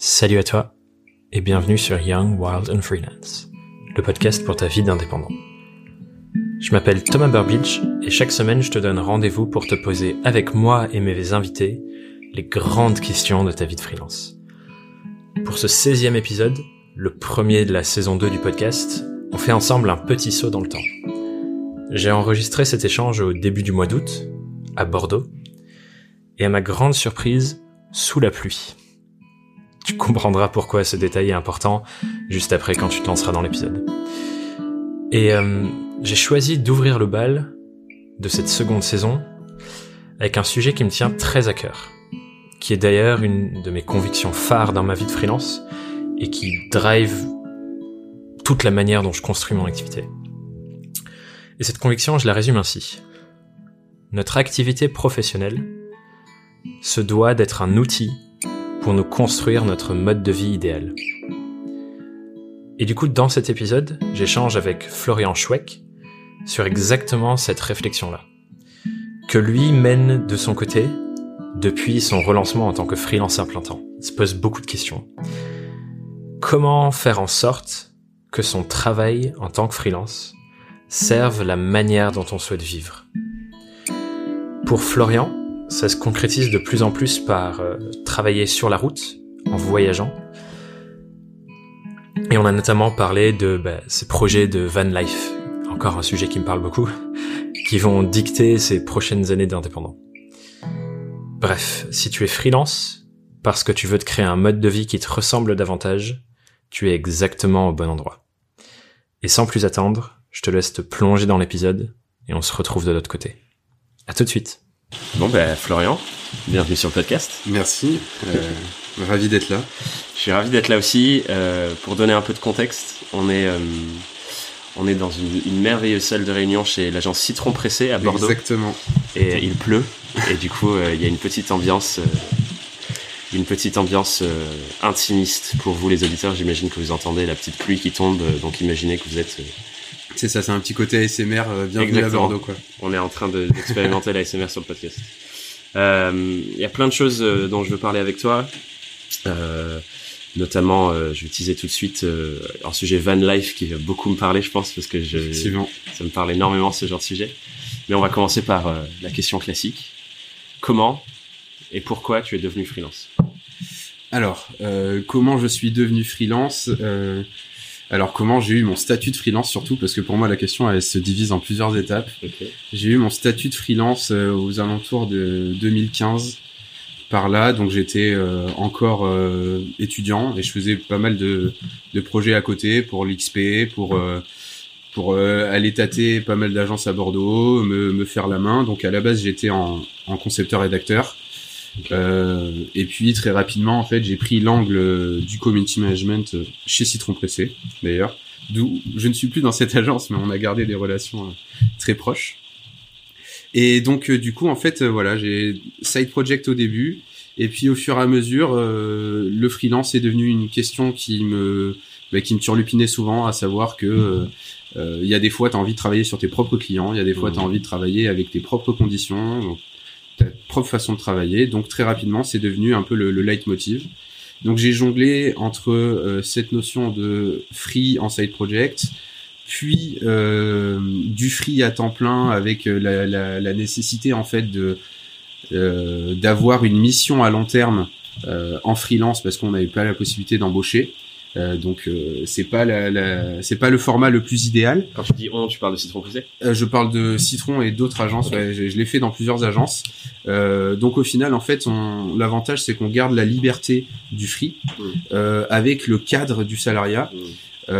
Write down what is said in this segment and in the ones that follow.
Salut à toi et bienvenue sur Young, Wild and Freelance, le podcast pour ta vie d'indépendant. Je m'appelle Thomas Burbidge et chaque semaine je te donne rendez-vous pour te poser avec moi et mes invités les grandes questions de ta vie de freelance. Pour ce 16e épisode, le premier de la saison 2 du podcast, on fait ensemble un petit saut dans le temps. J'ai enregistré cet échange au début du mois d'août, à Bordeaux, et à ma grande surprise, sous la pluie. Tu comprendras pourquoi ce détail est important juste après quand tu te lanceras dans l'épisode. Et euh, j'ai choisi d'ouvrir le bal de cette seconde saison avec un sujet qui me tient très à cœur, qui est d'ailleurs une de mes convictions phares dans ma vie de freelance et qui drive toute la manière dont je construis mon activité. Et cette conviction, je la résume ainsi. Notre activité professionnelle se doit d'être un outil pour nous construire notre mode de vie idéal. Et du coup, dans cet épisode, j'échange avec Florian Schweck sur exactement cette réflexion-là, que lui mène de son côté depuis son relancement en tant que freelance implantant. Il se pose beaucoup de questions. Comment faire en sorte que son travail en tant que freelance serve la manière dont on souhaite vivre? Pour Florian, ça se concrétise de plus en plus par euh, travailler sur la route, en voyageant. Et on a notamment parlé de bah, ces projets de van life, encore un sujet qui me parle beaucoup, qui vont dicter ces prochaines années d'indépendant. Bref, si tu es freelance, parce que tu veux te créer un mode de vie qui te ressemble davantage, tu es exactement au bon endroit. Et sans plus attendre, je te laisse te plonger dans l'épisode et on se retrouve de l'autre côté. À tout de suite. Bon ben Florian, bienvenue sur le podcast. Merci, euh, ravi d'être là. Je suis ravi d'être là aussi. Euh, pour donner un peu de contexte, on est euh, on est dans une, une, merveilleuse salle de réunion chez l'agence Citron Pressé à Bordeaux. Exactement. Et il pleut et du coup il y a une petite ambiance une petite ambiance intimiste pour vous les auditeurs. J'imagine que vous entendez la petite pluie qui tombe, donc imaginez que vous êtes c'est ça, c'est un petit côté ASMR euh, bienvenue à Bordeaux quoi. On est en train d'expérimenter de, l'ASMR sur le podcast. Il euh, y a plein de choses euh, dont je veux parler avec toi. Euh, notamment, euh, je vais utiliser tout de suite euh, un sujet van life qui va beaucoup me parler, je pense, parce que je, ça me parle énormément ce genre de sujet. Mais on va commencer par la question classique. Comment et pourquoi tu es devenu freelance? Alors, comment je suis devenu freelance? Alors comment j'ai eu mon statut de freelance surtout parce que pour moi la question elle se divise en plusieurs étapes. J'ai eu mon statut de freelance euh, aux alentours de 2015 par là donc j'étais euh, encore euh, étudiant et je faisais pas mal de, de projets à côté pour l'XP pour pour aller tâter pas mal d'agences à Bordeaux me, me, faire la main. Donc à la base j'étais en, en concepteur rédacteur euh, et puis très rapidement, en fait, j'ai pris l'angle du community management chez Citron Pressé, d'ailleurs. D'où je ne suis plus dans cette agence, mais on a gardé des relations euh, très proches. Et donc, euh, du coup, en fait, voilà, j'ai side project au début, et puis au fur et à mesure, le freelance est devenu une question qui me bah, qui me turlupinait souvent, à savoir que il y a des fois, tu as envie de travailler sur tes propres clients, il y a des fois, tu as envie de travailler avec tes propres conditions. Donc, ta propre façon de travailler. Donc très rapidement, c'est devenu un peu le, le leitmotiv. Donc j'ai jonglé entre euh, cette notion de free en side project, puis euh, du free à temps plein avec euh, la, la, la nécessité en fait de euh, d'avoir une mission à long terme en freelance parce qu'on n'avait pas la possibilité d'embaucher. Euh, donc euh, c'est pas la, la c'est pas le format le plus idéal. Quand tu dis on, tu parles de Citron Pressé euh, Je parle de Citron et d'autres agences. Ouais, je, je l'ai fait dans plusieurs agences. Euh, donc au final, en fait, l'avantage c'est qu'on garde la liberté du free mmh. avec le cadre du salariat. Mmh.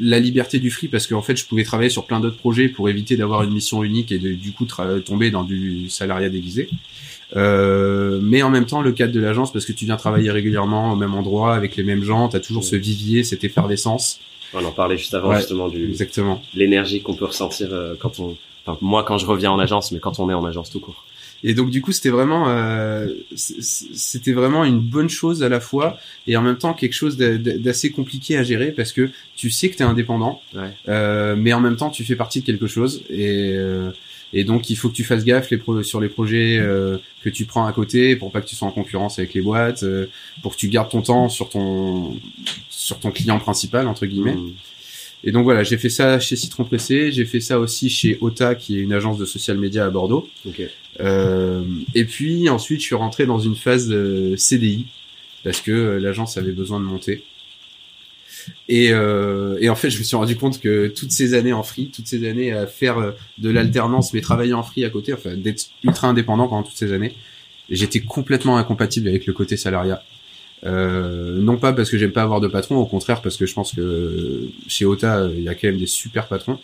la liberté du free parce qu'en fait je pouvais travailler sur plein d'autres projets pour éviter d'avoir une mission unique et de, du coup tomber dans du salariat déguisé. Euh, mais en même temps, le cadre de l'agence, parce que tu viens travailler régulièrement au même endroit, avec les mêmes gens, tu as toujours ce vivier, cette effervescence. On en parlait juste avant, justement, du, exactement. l'énergie qu'on peut ressentir euh, quand on, enfin, moi quand je reviens en agence, mais quand on est en agence tout court. Et donc du coup, c'était vraiment, euh, c'était vraiment une bonne chose à la fois et en même temps quelque chose d'assez compliqué à gérer parce que tu sais que tu es indépendant, ouais. euh, mais en même temps tu fais partie de quelque chose et euh, Et donc, il faut que tu fasses gaffe les pro sur les projets euh, que tu prends à côté pour pas que tu sois en concurrence avec les boîtes, euh, pour que tu gardes ton temps sur ton sur ton client principal entre guillemets. Mm. Et donc voilà, j'ai fait ça chez Citron Pressé, j'ai fait ça aussi chez Ota, qui est une agence de social media à Bordeaux. Euh, et puis ensuite, je suis rentré dans une phase CDI parce que l'agence avait besoin de monter. Et, euh, et en fait, je me suis rendu compte que toutes ces années en free, toutes ces années à faire euh, de l'alternance, mais travailler en free à côté, enfin d'être ultra indépendant pendant toutes ces années, j'étais complètement incompatible avec le côté salariat. Euh, non pas parce que j'aime pas avoir de patron, au contraire parce que je pense que chez Ota il y a quand même des super patrons,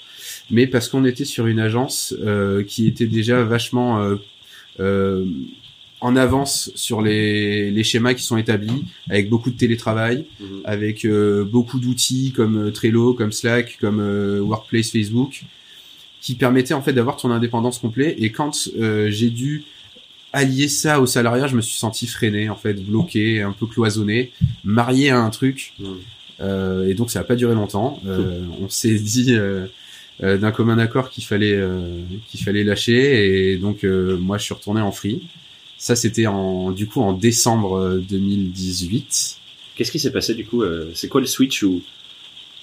mais parce qu'on était sur une agence euh, qui était déjà vachement euh, euh, en avance sur les, les schémas qui sont établis, avec beaucoup de télétravail, Mhm. avec euh, beaucoup d'outils comme euh, Trello, comme Slack, comme euh, Workplace Facebook, qui permettaient en fait d'avoir ton indépendance complète. Et quand euh, j'ai dû allier ça au salariat, je me suis senti freiné, en fait, bloqué, un peu cloisonné, marié à un truc. Mhm. Et donc ça n'a pas duré longtemps. On s'est dit d'un commun accord qu'il fallait qu'il fallait lâcher et donc moi je suis retourné en free. Ça c'était en du coup en décembre euh, 2018. Qu'est-ce qui s'est passé du coup euh, C'est quoi le switch où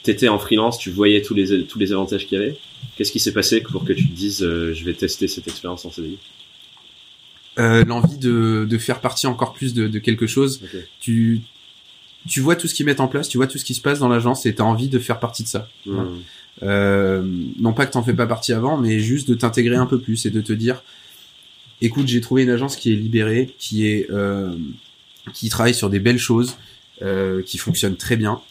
t'étais en freelance, tu voyais tous les tous les avantages qu'il y avait? Qu'est-ce qui s'est passé pour que tu te dises euh, je vais tester cette expérience en CDI Euh, L'envie de, de faire partie encore plus de, de quelque chose. Tu tu vois tout ce qu'ils mettent en place, tu vois tout ce qui se passe dans l'agence et t'as envie de faire partie de ça. Mm. Euh, non pas que t'en fais pas partie avant, mais juste de t'intégrer un peu plus et de te dire, écoute, j'ai trouvé une agence qui est libérée, qui est euh, qui travaille sur des belles choses, euh, qui fonctionne très bien.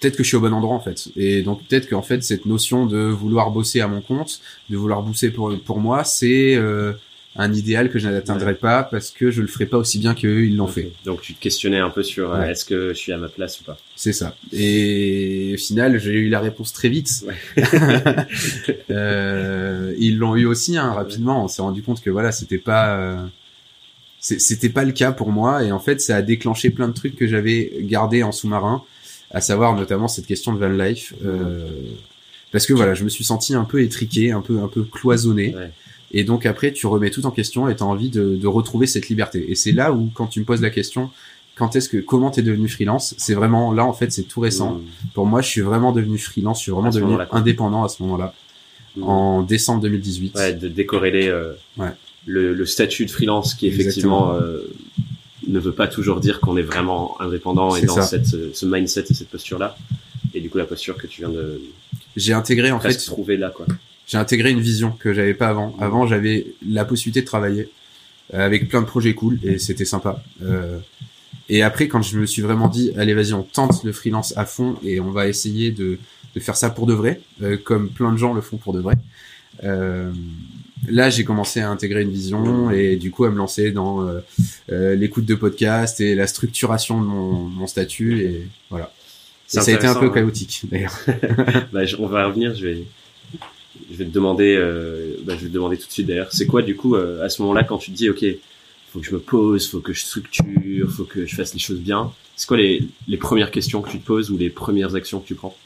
Peut-être que je suis au bon endroit en fait, et donc peut-être qu'en fait cette notion de vouloir bosser à mon compte, de vouloir bosser pour pour moi, c'est euh, un idéal que je n'atteindrai pas parce que je le ferai pas aussi bien qu'eux ils l'ont fait. Donc tu te questionnais un peu sur euh, est-ce que je suis à ma place ou pas? C'est ça. Et au final, j'ai eu la réponse très vite. Euh, ils l'ont eu aussi hein, rapidement. On s'est rendu compte que voilà, c'était pas euh, c'était pas le cas pour moi. Et en fait, ça a déclenché plein de trucs que j'avais gardés en sous-marin, à savoir notamment cette question de van life. Parce que voilà, je me suis senti un peu étriqué, un peu un peu cloisonné. Et donc après, tu remets tout en question et tu as envie de, de retrouver cette liberté. Et c'est là où, quand tu me poses la question, quand est-ce que, comment t'es devenu freelance, c'est vraiment là en fait, c'est tout récent. Mm. Pour moi, je suis vraiment devenu freelance, je suis vraiment devenu indépendant à ce moment-là, Mm. en décembre 2018. Ouais, de décorréler euh, Ouais. le, le statut de freelance qui effectivement euh, ne veut pas toujours dire qu'on est vraiment indépendant et dans ça. cette, ce mindset et cette posture-là. Et du coup, la posture que tu viens de J'ai intégré en fait, trouver là, quoi. J'ai intégré une vision que j'avais pas avant. Avant, j'avais la possibilité de travailler euh, avec plein de projets cool et c'était sympa. Euh, et après, quand je me suis vraiment dit, allez, vas-y, on tente le freelance à fond et on va essayer de, de faire ça pour de vrai, euh, comme plein de gens le font pour de vrai. Euh, là, j'ai commencé à intégrer une vision et du coup à me lancer dans euh, euh, l'écoute de podcasts et la structuration de mon, mon statut et voilà. Et ça a été un peu chaotique d'ailleurs. Bah, on va revenir. Je vais, je vais te demander. euh, bah, je vais te demander tout de suite d'ailleurs. C'est quoi du coup euh, à ce moment-là quand tu te dis ok, faut que je me pose, faut que je structure, faut que je fasse les choses bien. C'est quoi les, les premières questions que tu te poses ou les premières actions que tu prends?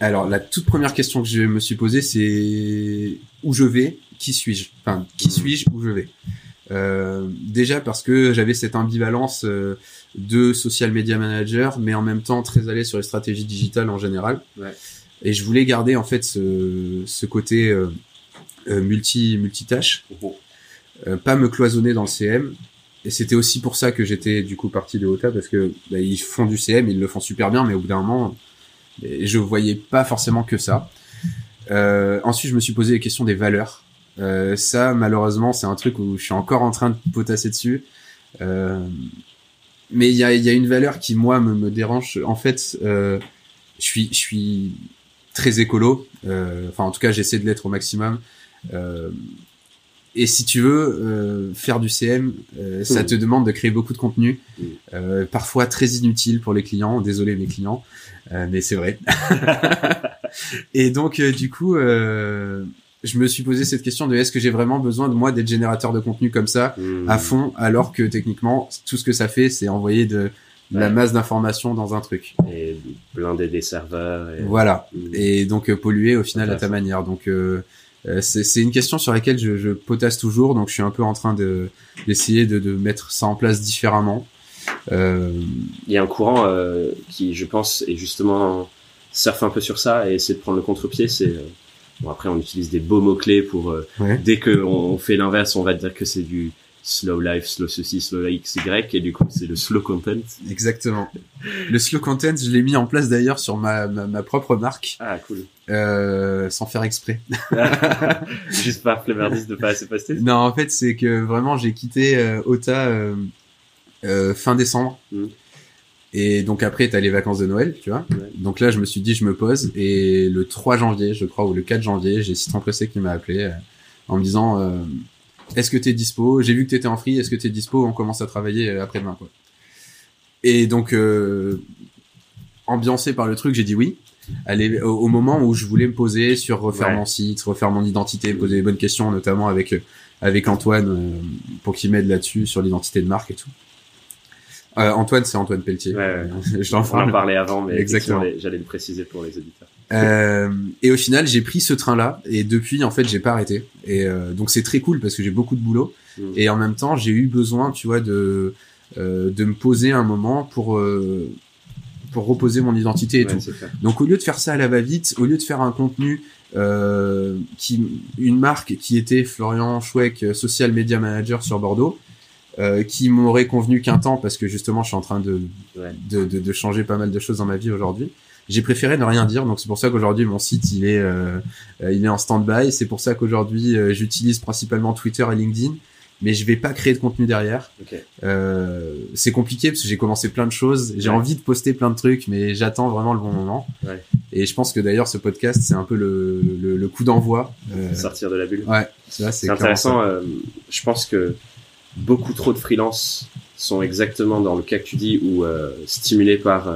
Alors, la toute première question que je me suis posée, c'est où je vais, qui suis-je? Enfin, qui Mhm. suis-je, où je vais? Euh, Déjà parce que j'avais cette ambivalence euh, de social media manager, mais en même temps très allé sur les stratégies digitales en général. Ouais. Et je voulais garder en fait ce, ce côté euh, euh, multi multitâche, euh, pas me cloisonner dans le CM. Et c'était aussi pour ça que j'étais du coup parti de Ota parce que bah, ils font du CM, ils le font super bien, mais au bout d'un moment, je voyais pas forcément que ça. Euh, ensuite, je me suis posé les questions des valeurs. Euh, ça, malheureusement, c'est un truc où je suis encore en train de potasser dessus. Euh, mais il y a, il y a une valeur qui moi me, me dérange. En fait, euh, je suis, je suis très écolo. Euh, Enfin, en tout cas, j'essaie de l'être au maximum. Euh, et si tu veux euh, faire du CM, euh, ça Mhm. te demande de créer beaucoup de contenu, euh, parfois très inutile pour les clients. Désolé mes clients, euh, mais c'est vrai. et donc euh, du coup, euh, je me suis posé cette question de est-ce que j'ai vraiment besoin de moi d'être générateur de contenu comme ça Hmm. à fond, alors que techniquement tout ce que ça fait, c'est envoyer de, la Ouais. masse d'informations dans un truc. et blinder des serveurs. Et... Voilà. Hmm. Et donc euh, polluer au final à ta manière. Donc euh, euh, c'est une question sur laquelle je, je, potasse toujours, donc je suis un peu en train de d'essayer de, de, mettre ça en place différemment. Euh... Il y a un courant euh, qui, je pense, est justement surfe un peu sur ça et essaie de prendre le contre-pied. C'est euh, bon après on utilise des beaux mots clés pour euh, dès que on fait l'inverse, on va dire que c'est du slow life, slow ceci, slow XY, et du coup, c'est le slow content. Exactement. Le slow content, je l'ai mis en place d'ailleurs sur ma, ma, propre marque. Ah, cool. Euh, sans faire exprès. Juste par flemmardise de pas assez poster Non, en fait, c'est que vraiment, j'ai quitté euh, Ota euh, fin décembre. Mm. Et donc après, t'as les vacances de Noël, tu vois. Donc là, je me suis dit, je me pose. Et le 3 janvier, je crois, ou le 4 janvier, j'ai Citron Pressé qui m'a appelé en me disant est-ce que t'es dispo? J'ai vu que t'étais en free. Est-ce que t'es dispo? On commence à travailler euh, après-demain, quoi. Et donc, euh, ambiancé par le truc, j'ai dit oui. Allez, au, moment où je voulais me poser sur refaire mon site, refaire mon identité, poser les bonnes questions, notamment avec euh, avec Antoine euh, pour qu'il m'aide là-dessus sur l'identité de marque et tout. Euh, Antoine, c'est Antoine Pelletier. Ouais, ouais. je t'en parlais avant, mais exactement. J'allais le préciser pour les auditeurs. Euh, et au final, j'ai pris ce train-là et depuis, en fait, j'ai pas arrêté. Et euh, donc c'est très cool parce que j'ai beaucoup de boulot mm. et en même temps, j'ai eu besoin, tu vois, de euh, de me poser un moment pour euh, pour reposer mon identité et tout. Donc au lieu de faire ça à la va-vite, au lieu de faire un contenu euh, qui une marque qui était Florian Chouek, social media manager sur Bordeaux. Euh, qui m'aurait convenu qu'un temps parce que justement je suis en train de, de, de, de, changer pas mal de choses dans ma vie aujourd'hui j'ai préféré ne rien dire donc c'est pour ça qu'aujourd'hui mon site il est euh, euh il est en stand-by. C'est pour ça qu'aujourd'hui euh, j'utilise principalement Twitter et LinkedIn mais je vais pas créer de contenu derrière. Euh, c'est compliqué parce que j'ai commencé plein de choses. J'ai envie de poster plein de trucs mais j'attends vraiment le bon moment. Ouais. et je pense que d'ailleurs ce podcast c'est un peu le, le, le coup d'envoi euh... sortir de la bulle. Ouais c'est intéressant euh, je pense que beaucoup trop de freelance sont exactement dans le cas que tu dis ou stimulés par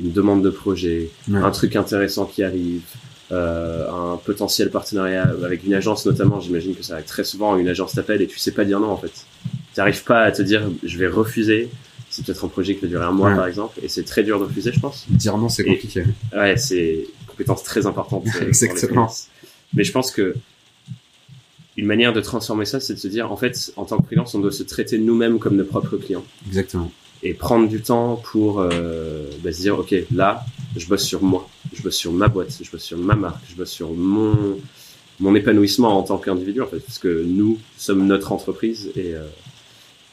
une demande de projet, un truc intéressant qui arrive, euh, un potentiel partenariat avec une agence notamment, j'imagine que ça arrive très souvent, une agence t'appelle et tu sais pas dire non en fait. Tu n'arrives pas à te dire je vais refuser. C'est peut-être un projet qui va durer un mois par exemple et c'est très dur de refuser je pense. Dire non c'est compliqué. ouais c'est une compétence très importante. Euh, Exactement. Mais je pense que une manière de transformer ça, c'est de se dire, en fait, en tant que freelance, on doit se traiter nous-mêmes comme nos propres clients. Exactement et prendre du temps pour euh, bah, se dire ok là je bosse sur moi je bosse sur ma boîte je bosse sur ma marque je bosse sur mon mon épanouissement en tant qu'individu en fait parce que nous sommes notre entreprise et euh,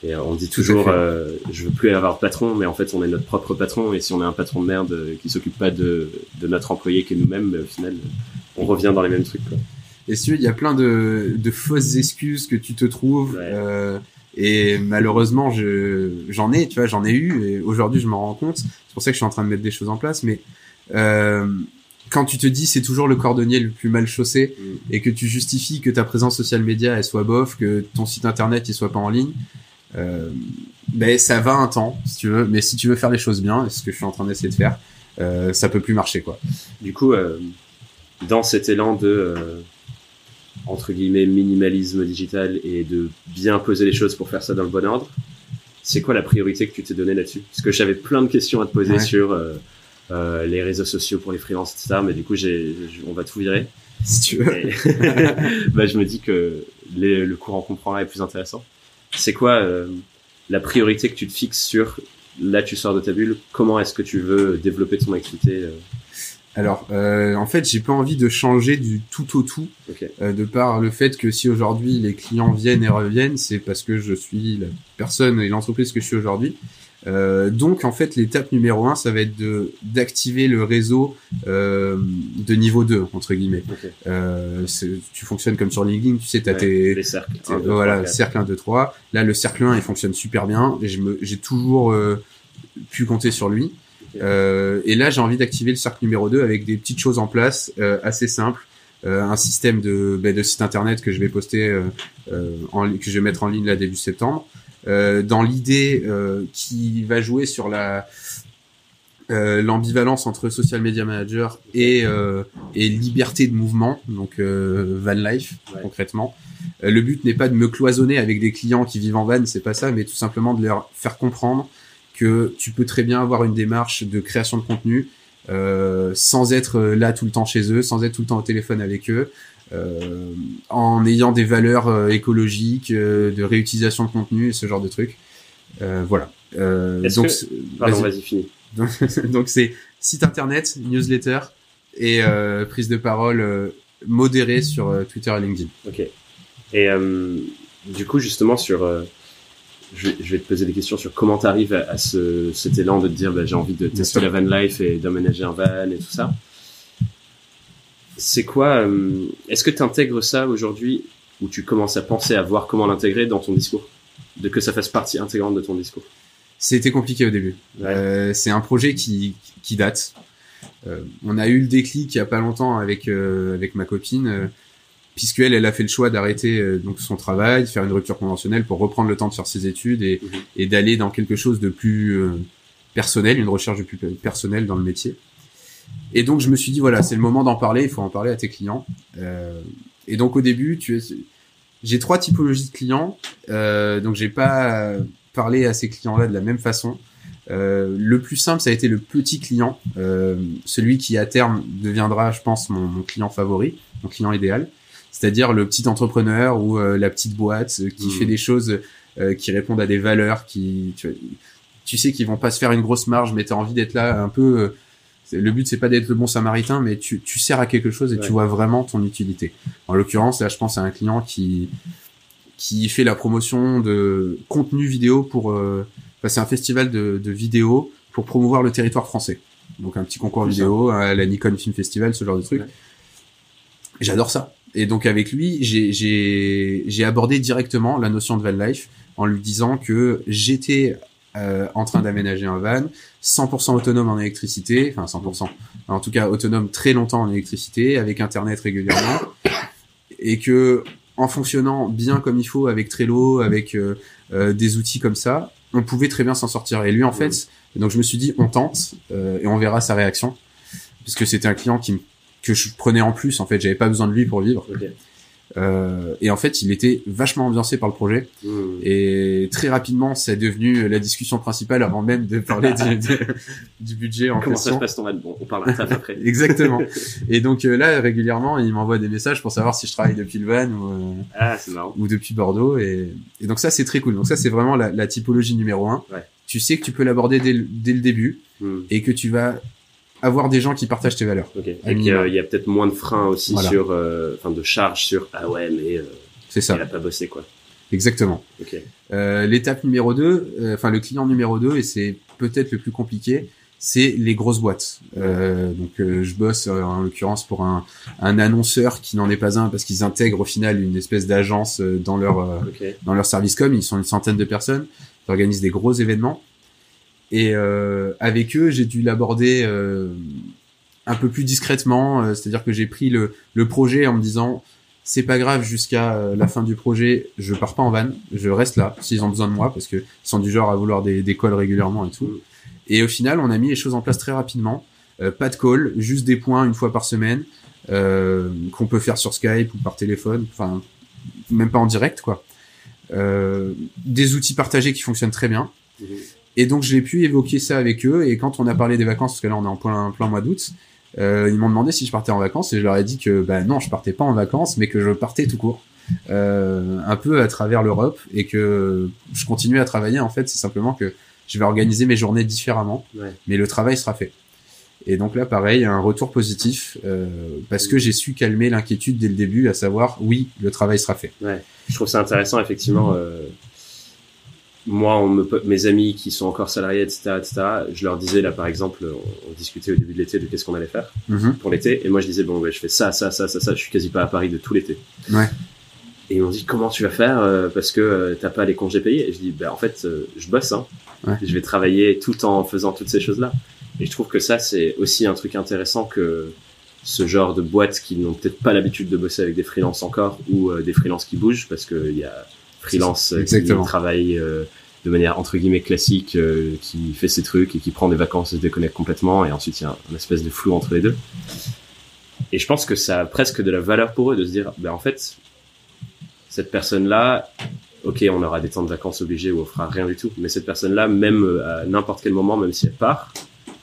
et on dit toujours euh, je veux plus avoir de patron mais en fait on est notre propre patron et si on est un patron de merde qui s'occupe pas de de notre employé que nous-mêmes bah, au final on revient dans les mêmes trucs quoi. Et si il y a plein de, de fausses excuses que tu te trouves. Euh, et malheureusement, je j'en ai, tu vois, j'en ai eu. Et aujourd'hui, je m'en rends compte. C'est pour ça que je suis en train de mettre des choses en place. Mais euh, quand tu te dis c'est toujours le cordonnier le plus mal chaussé mm. et que tu justifies que ta présence social média elle soit bof, que ton site internet il soit pas en ligne, euh, ben ça va un temps si tu veux. Mais si tu veux faire les choses bien, ce que je suis en train d'essayer de faire, euh, ça peut plus marcher quoi. Du coup, euh, dans cet élan de euh, entre guillemets minimalisme digital et de bien poser les choses pour faire ça dans le bon ordre. C'est quoi la priorité que tu t'es donné là-dessus? Parce que j'avais plein de questions à te poser sur euh, euh, les réseaux sociaux pour les freelances, etc. Mais du coup, j'ai, on va tout virer. Si tu veux. bah, je me dis que les, le courant comprend est plus intéressant. C'est quoi euh, la priorité que tu te fixes sur là tu sors de ta bulle Comment est-ce que tu veux développer ton activité euh alors, euh, en fait, j'ai pas envie de changer du tout au tout, euh, de par le fait que si aujourd'hui les clients viennent et reviennent, c'est parce que je suis la personne et l'entreprise que je suis aujourd'hui. Euh, donc, en fait, l'étape numéro un, ça va être de d'activer le réseau euh, de niveau 2, entre guillemets. Euh, tu fonctionnes comme sur LinkedIn, tu sais, tu as tes... Les cercles. voilà, cercle 1, 2, 3. Là, le cercle 1, il fonctionne super bien, j'ai toujours euh, pu compter sur lui. Euh, et là, j'ai envie d'activer le cercle numéro 2 avec des petites choses en place euh, assez simples. Euh, un système de, bah, de site internet que je vais poster, euh, en, que je vais mettre en ligne là début septembre. dans l'idée qui va jouer sur la l'ambivalence entre social media manager et, et liberté de mouvement, donc van life concrètement. le but n'est pas de me cloisonner avec des clients qui vivent en van, c'est pas ça, mais tout simplement de leur faire comprendre que tu peux très bien avoir une démarche de création de contenu euh, sans être là tout le temps chez eux, sans être tout le temps au téléphone avec eux, euh, en ayant des valeurs euh, écologiques, euh, de réutilisation de contenu et ce genre de trucs. Euh, voilà. Euh, donc, que... Pardon, vas-y. Donc, donc c'est site internet, newsletter et euh, prise de parole euh, modérée sur euh, Twitter et LinkedIn. Ok. Et euh, du coup, justement, sur, euh, je, vais, je, vais, te poser des questions sur comment tu arrives à, à, ce, cet élan de te dire, bah, j'ai envie de tester la van life et d'aménager un van et tout ça. C'est quoi euh, Est-ce que tu intègres ça aujourd'hui ou tu commences à penser à voir comment l'intégrer dans ton discours, de que ça fasse partie intégrante de ton discours? C'était compliqué au début. Ouais. Euh, c'est un projet qui, qui date. Euh, on a eu le déclic il y a pas longtemps avec euh, avec ma copine, euh, puisque elle, elle a fait le choix d'arrêter euh, donc son travail, de faire une rupture conventionnelle pour reprendre le temps de faire ses études et, Mhm. et d'aller dans quelque chose de plus euh, personnel, une recherche de plus personnelle dans le métier. Et donc je me suis dit voilà, c'est le moment d'en parler, il faut en parler à tes clients. Euh, et donc au début, tu es, j'ai trois typologies de clients, euh, donc j'ai pas parlé à ces clients-là de la même façon. Euh, le plus simple, ça a été le petit client, euh, celui qui à terme deviendra, je pense, mon, mon client favori, mon client idéal. C'est-à-dire le petit entrepreneur ou euh, la petite boîte euh, qui Mmh. fait des choses euh, qui répondent à des valeurs, qui tu, tu sais qu'ils vont pas se faire une grosse marge, mais tu as envie d'être là un peu. euh, le but c'est pas d'être le bon samaritain, mais tu, tu sers à quelque chose et Ouais. tu vois vraiment ton utilité. En l'occurrence, là, je pense à un client qui qui fait la promotion de contenu vidéo pour. Euh, enfin, c'est un festival de, de vidéos pour promouvoir le territoire français. Donc un petit concours vidéo à la Nikon Film Festival, ce genre de truc. Ouais. J'adore ça. Et donc avec lui, j'ai- abordé directement la notion de van life en lui disant que j'étais euh, en train d'aménager un van 100% autonome en électricité, enfin 100%, en tout cas autonome très longtemps en électricité, avec internet régulièrement, et que en fonctionnant bien comme il faut avec Trello, avec euh, euh, des outils comme ça, on pouvait très bien s'en sortir. Et lui en fait, donc je me suis dit on tente euh, et on verra sa réaction, parce que c'était un client qui me que je prenais en plus en fait j'avais pas besoin de lui pour vivre Ok. euh, et en fait il était vachement ambiancé par le projet Mmh. et très rapidement c'est devenu la discussion principale avant même de parler du, de- du budget en Comment ça se passe ton Bon, on parle de ça après. exactement et donc euh, là régulièrement il m'envoie des messages pour savoir si je travaille depuis le van ou, euh, Ah, ou depuis Bordeaux et, et donc ça c'est très cool donc ça c'est vraiment la, la typologie numéro un Ouais. tu sais que tu peux l'aborder dès, le- dès le début Mmh. et que tu vas avoir des gens qui partagent tes valeurs Ok. Et qu'il y minima. a, il y a peut-être moins de freins aussi Voilà. sur, euh, enfin, de charges sur, ah ouais, mais euh, c'est ça il a pas bossé, quoi. exactement Ok. Euh, L'étape numéro 2, enfin le client numéro 2, et c'est peut-être le plus compliqué, c'est les grosses boîtes. Euh, donc euh, je bosse euh, en l'occurrence pour un, un annonceur qui n'en est pas un parce qu'ils intègrent au final une espèce d'agence euh, dans leur euh, Ok. dans leur service com. Ils sont une centaine de personnes, ils organisent des gros événements. Et euh, avec eux, j'ai dû l'aborder euh, un peu plus discrètement, euh, c'est-à-dire que j'ai pris le, le projet en me disant c'est pas grave jusqu'à la fin du projet, je pars pas en van, je reste là s'ils ont besoin de moi parce que ils sont du genre à vouloir des, des calls régulièrement et tout. Et au final, on a mis les choses en place très rapidement. Euh, pas de call, juste des points une fois par semaine euh, qu'on peut faire sur Skype ou par téléphone, enfin même pas en direct quoi. Euh, des outils partagés qui fonctionnent très bien. Et donc j'ai pu évoquer ça avec eux. Et quand on a parlé des vacances, parce que là on est en plein, plein mois d'août, euh, ils m'ont demandé si je partais en vacances et je leur ai dit que bah non, je partais pas en vacances, mais que je partais tout court, euh, un peu à travers l'Europe et que je continuais à travailler. En fait, c'est simplement que je vais organiser mes journées différemment, Ouais. mais le travail sera fait. Et donc là, pareil, un retour positif euh, parce que j'ai su calmer l'inquiétude dès le début, à savoir oui, le travail sera fait. Je trouve ça intéressant, effectivement. Euh, moi, on me, mes amis qui sont encore salariés, etc., etc., je leur disais, là, par exemple, on, on discutait au début de l'été de qu'est-ce qu'on allait faire Mhm. pour l'été. Et moi, je disais, bon, ouais, je fais ça, ça, ça, ça, ça. Je suis quasi pas à Paris de tout l'été. Ouais. Et ils m'ont dit, comment tu vas faire euh, parce que euh, t'as pas les congés payés? Et je dis, bah, en fait, euh, je bosse. Hein. Ouais. Je vais travailler tout en faisant toutes ces choses-là. Et je trouve que ça, c'est aussi un truc intéressant que ce genre de boîtes qui n'ont peut-être pas l'habitude de bosser avec des freelances encore ou euh, des freelances qui bougent parce qu'il y a freelance euh, qui travaille euh, de manière entre guillemets classique, euh, qui fait ses trucs et qui prend des vacances et se déconnecte complètement et ensuite il y a un, espèce de flou entre les deux. Et je pense que ça a presque de la valeur pour eux de se dire, ben en fait, cette personne-là, ok, on aura des temps de vacances obligés où on fera rien du tout, mais cette personne-là, même à n'importe quel moment, même si elle part,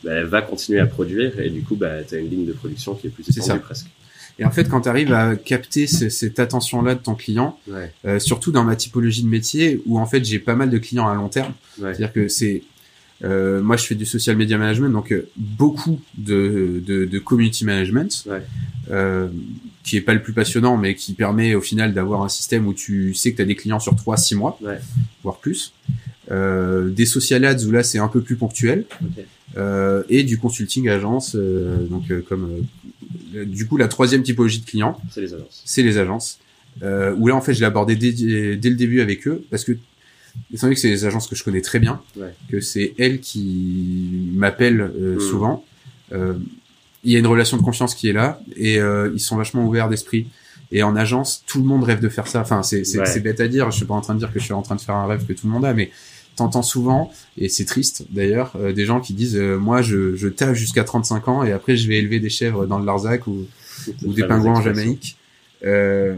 ben, elle va continuer à produire et du coup, ben, tu as une ligne de production qui est plus étendue presque. Et en fait, quand tu arrives à capter cette attention-là de ton client, euh, surtout dans ma typologie de métier, où en fait j'ai pas mal de clients à long terme, c'est-à-dire que c'est euh, moi, je fais du social media management, donc euh, beaucoup de, de, de, community management, euh, qui est pas le plus passionnant, mais qui permet au final d'avoir un système où tu sais que tu as des clients sur 3-6 mois, voire plus. Euh, des social ads où là c'est un peu plus ponctuel, euh, et du consulting agence, donc comme du coup la troisième typologie de clients, c'est les agences. C'est les agences. où là en fait je l'ai abordé dès, dès le début avec eux parce que étant donné que c'est des agences que je connais très bien, que c'est elles qui m'appellent euh, hmm. souvent, euh, il y a une relation de confiance qui est là et euh, ils sont vachement ouverts d'esprit. Et en agence, tout le monde rêve de faire ça. Enfin, c'est c'est bête à dire. Je suis pas en train de dire que je suis en train de faire un rêve que tout le monde a, mais t'entends souvent, et c'est triste d'ailleurs, des gens qui disent moi je, je taffe jusqu'à 35 ans et après je vais élever des chèvres dans le Larzac ou, ou des pingouins en Jamaïque. Euh,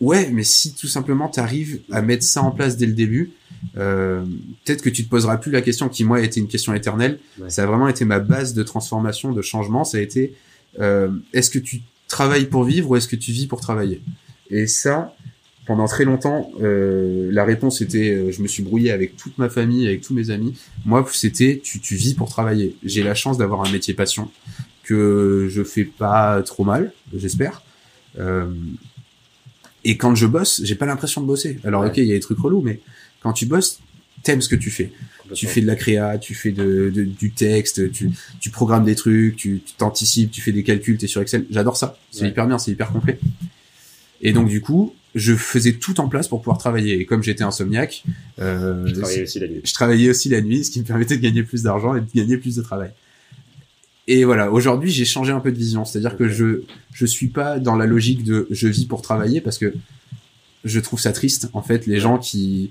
Ouais, mais si tout simplement tu arrives à mettre ça en place dès le début, euh, peut-être que tu te poseras plus la question qui moi a été une question éternelle. Ça a vraiment été ma base de transformation, de changement. Ça a été euh, est-ce que tu travailles pour vivre ou est-ce que tu vis pour travailler? Et ça, pendant très longtemps, euh, la réponse était euh, je me suis brouillé avec toute ma famille, avec tous mes amis. Moi, c'était tu, tu vis pour travailler. J'ai la chance d'avoir un métier passion que je fais pas trop mal, j'espère. Euh, et quand je bosse, j'ai pas l'impression de bosser. Alors ok, il y a des trucs relous, mais quand tu bosses, t'aimes ce que tu fais. Tu fais de la créa, tu fais de, du texte, tu, tu programmes des trucs, tu t'anticipes, tu fais des calculs, t'es sur Excel. J'adore ça. C'est hyper bien, c'est hyper complet. Et donc du coup, je faisais tout en place pour pouvoir travailler. Et comme j'étais insomniaque, euh, je travaillais aussi la nuit. Je travaillais aussi la nuit, ce qui me permettait de gagner plus d'argent et de gagner plus de travail. Et voilà, aujourd'hui, j'ai changé un peu de vision. C'est-à-dire que je je suis pas dans la logique de je vis pour travailler parce que je trouve ça triste en fait les gens qui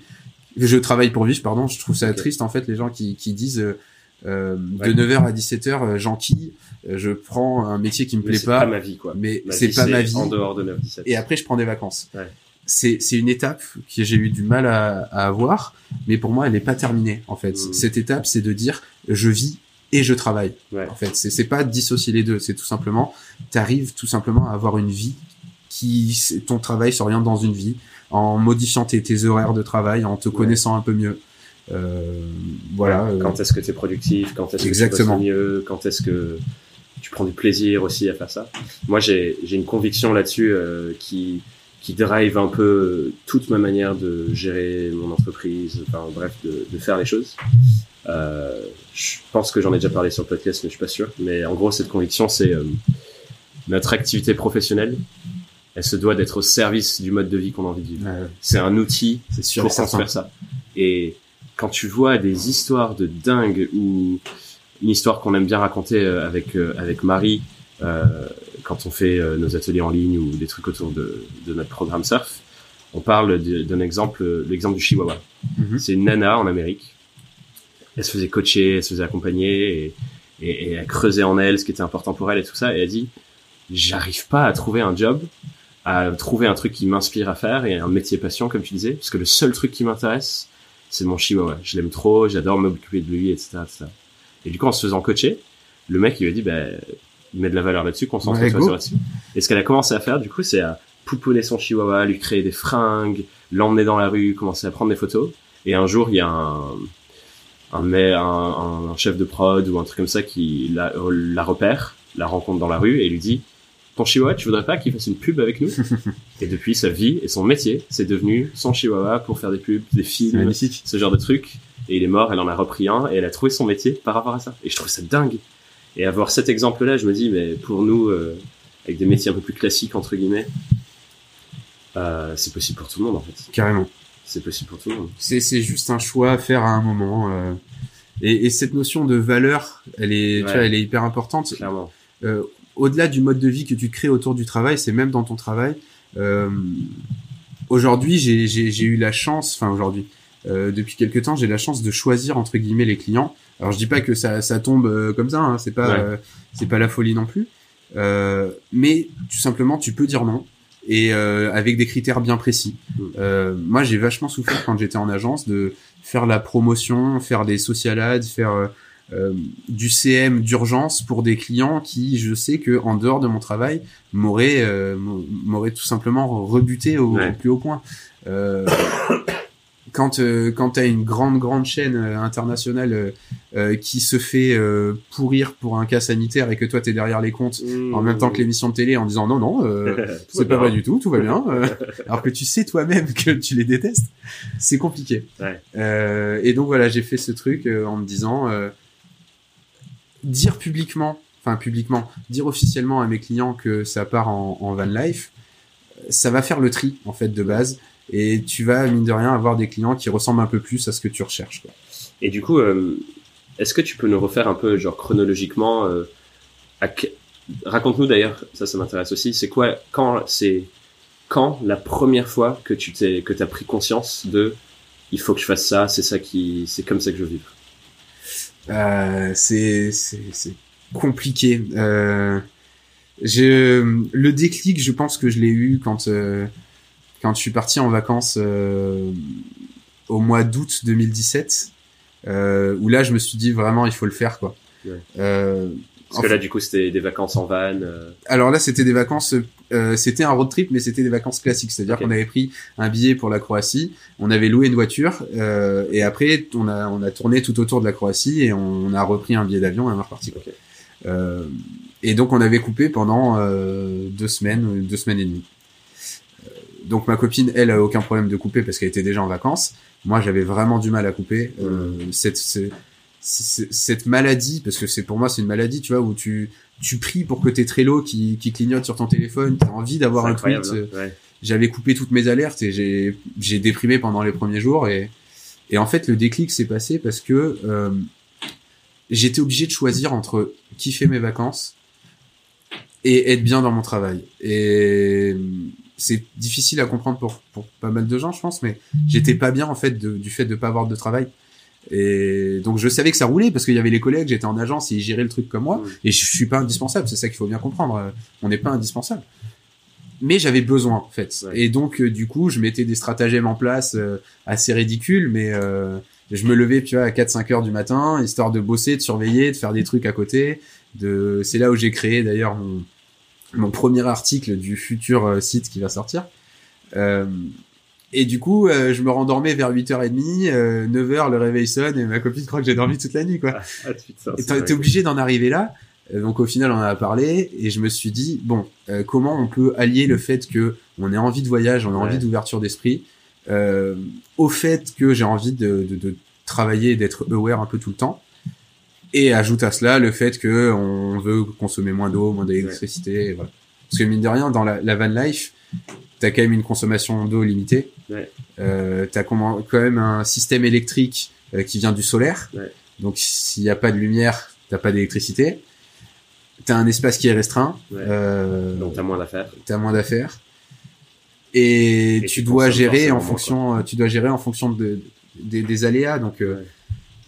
je travaille pour vivre pardon, je trouve ça triste en fait les gens qui qui disent euh, de 9h à 17h euh, gentil, euh, je prends un métier qui me plaît pas, pas ma vie quoi. Mais c'est pas ma vie en dehors de 9 17. Et après je prends des vacances. Ouais. C'est c'est une étape que j'ai eu du mal à, à avoir, mais pour moi elle n'est pas terminée en fait. Hmm. Cette étape c'est de dire je vis et je travaille. En fait, c'est c'est pas dissocier les deux, c'est tout simplement tu arrives tout simplement à avoir une vie qui ton travail s'oriente dans une vie en modifiant tes, tes horaires de travail, en te connaissant un peu mieux. Euh, voilà. Euh. Quand est-ce que tu es productif Quand est-ce que Exactement. tu mieux Quand est-ce que tu prends du plaisir aussi à faire ça Moi, j'ai j'ai une conviction là-dessus euh, qui qui drive un peu toute ma manière de gérer mon entreprise, enfin bref, de, de faire les choses. Euh, je pense que j'en ai déjà parlé sur le podcast, mais je suis pas sûr. Mais en gros, cette conviction, c'est euh, notre activité professionnelle. Elle se doit d'être au service du mode de vie qu'on a envie de vivre. C'est un outil c'est sûr pour faire ça. Et quand tu vois des histoires de dingue ou une histoire qu'on aime bien raconter euh, avec euh, avec Marie euh, quand on fait nos ateliers en ligne ou des trucs autour de, de notre programme surf, on parle d'un exemple, l'exemple du Chihuahua. Mm-hmm. C'est une nana en Amérique elle se faisait coacher, elle se faisait accompagner et, et, elle creusait en elle ce qui était important pour elle et tout ça. Et elle dit, j'arrive pas à trouver un job, à trouver un truc qui m'inspire à faire et un métier passion, comme tu disais, parce que le seul truc qui m'intéresse, c'est mon chihuahua. Je l'aime trop, j'adore m'occuper de lui, etc., etc. Et du coup, en se faisant coacher, le mec, il lui a dit, bah, met de la valeur là-dessus, concentre-toi sur là-dessus. Et ce qu'elle a commencé à faire, du coup, c'est à pouponner son chihuahua, lui créer des fringues, l'emmener dans la rue, commencer à prendre des photos. Et un jour, il y a un, un, un, un, chef de prod ou un truc comme ça qui la, la repère, la rencontre dans la rue et lui dit ton chihuahua, tu voudrais pas qu'il fasse une pub avec nous Et depuis, sa vie et son métier, c'est devenu son chihuahua pour faire des pubs, des films, ce genre de trucs. Et il est mort, elle en a repris un et elle a trouvé son métier par rapport à ça. Et je trouve ça dingue. Et avoir cet exemple-là, je me dis, mais pour nous, euh, avec des métiers un peu plus classiques entre guillemets, euh, c'est possible pour tout le monde en fait. Carrément c'est possible pour tout le monde. C'est, c'est juste un choix à faire à un moment. Euh, et, et, cette notion de valeur, elle est, tu vois, elle est hyper importante. Clairement. Euh, au-delà du mode de vie que tu crées autour du travail, c'est même dans ton travail. Euh, aujourd'hui, j'ai, j'ai, j'ai eu la chance, enfin aujourd'hui, euh, depuis quelques temps, j'ai la chance de choisir entre guillemets les clients. Alors je dis pas que ça, ça tombe euh, comme ça, hein, c'est pas, euh, c'est pas la folie non plus. mais tout simplement, tu peux dire non et euh, avec des critères bien précis. Mm. Euh, moi, j'ai vachement souffert quand j'étais en agence de faire la promotion, faire des social ads, faire euh, du CM d'urgence pour des clients qui, je sais que en dehors de mon travail, m'auraient euh, m'auraient tout simplement rebuté au, au plus haut point. Euh, quand euh, quand t'as une grande grande chaîne euh, internationale qui se fait euh, pourrir pour un cas sanitaire et que toi t'es derrière les comptes en même temps que l'émission de télé en disant non non euh, c'est pas vrai du tout tout va bien alors que tu sais toi-même que tu les détestes c'est compliqué Ouais. Euh, et donc voilà j'ai fait ce truc euh, en me disant euh, dire publiquement enfin publiquement dire officiellement à mes clients que ça part en, en van life ça va faire le tri en fait de base et tu vas mine de rien avoir des clients qui ressemblent un peu plus à ce que tu recherches quoi. Et du coup, euh, est-ce que tu peux nous refaire un peu, genre chronologiquement, euh, raconte-nous d'ailleurs, ça, ça m'intéresse aussi. C'est quoi, quand c'est quand la première fois que tu t'es, que t'as pris conscience de, il faut que je fasse ça, c'est ça qui, c'est comme ça que je veux vivre? Euh, c'est compliqué. Euh, je le déclic, je pense que je l'ai eu quand euh, quand je suis parti en vacances euh, au mois d'août 2017, euh, où là je me suis dit vraiment il faut le faire quoi. Ouais. Euh, Parce que là, du coup, c'était des vacances en van. alors là, c'était des vacances, euh, c'était un road trip, mais c'était des vacances classiques. C'est-à-dire qu'on avait pris un billet pour la Croatie, on avait loué une voiture, euh, et après, on a, on a tourné tout autour de la Croatie et on, a repris un billet d'avion et on est reparti. Quoi. Ok. Euh, et donc, on avait coupé pendant euh, deux semaines, deux semaines et demie. Euh, Donc, ma copine, elle, a aucun problème de couper parce qu'elle était déjà en vacances. Moi, j'avais vraiment du mal à couper. Euh, cette, ce- c- cette maladie, parce que c'est pour moi c'est une maladie, tu vois, où tu tu pries pour que tes Trello qui, qui clignotent sur ton téléphone, t'as envie d'avoir un tweet. hein. Ouais. J'avais coupé toutes mes alertes et j'ai j'ai déprimé pendant les premiers jours et et en fait le déclic s'est passé parce que euh, j'étais obligé de choisir entre kiffer mes vacances et être bien dans mon travail. Et c'est difficile à comprendre pour, pour pas mal de gens, je pense, mais j'étais pas bien en fait de- du fait de pas avoir de travail. Et donc je savais que ça roulait parce qu'il y avait les collègues, j'étais en agence et ils géraient le truc comme moi. Et je suis pas indispensable, c'est ça qu'il faut bien comprendre. Euh, On n'est pas indispensable. Mais j'avais besoin en fait. Ouais. Et donc euh, du coup, je mettais des stratagèmes en place euh, assez ridicules, mais euh, je me levais, tu vois, à 4-5 heures du matin, histoire de bosser, de surveiller, de faire des trucs à côté. De, c'est là où j'ai créé d'ailleurs mon, mon premier article du futur site qui va sortir. Et du coup, euh, je me rendormais vers 8h30, euh, 9h, le réveil sonne et ma copine croit que j'ai dormi toute la nuit, quoi. Ah, t'es t'es obligé d'en arriver là. Euh, Donc au final, on en a parlé et je me suis dit bon, euh, comment on peut allier le fait que on ait envie de voyage, on a Ouais. envie d'ouverture d'esprit, euh, au fait que j'ai envie de, de, de travailler et d'être aware un peu tout le temps, et ajoute à cela le fait que on veut consommer moins d'eau, moins d'électricité, voilà. Parce que mine de rien, dans la, la van life, t'as quand même une consommation d'eau limitée. Ouais. Euh, t'as quand même un système électrique euh, qui vient du solaire. Ouais. Donc s'il n'y a pas de lumière, t'as pas d'électricité. T'as un espace qui est restreint. Ouais. Euh, Donc t'as moins d'affaires. t'as moins d'affaires. Et, Et tu tu dois gérer en fonction, tu dois gérer en fonction de, des, des aléas. Donc, euh,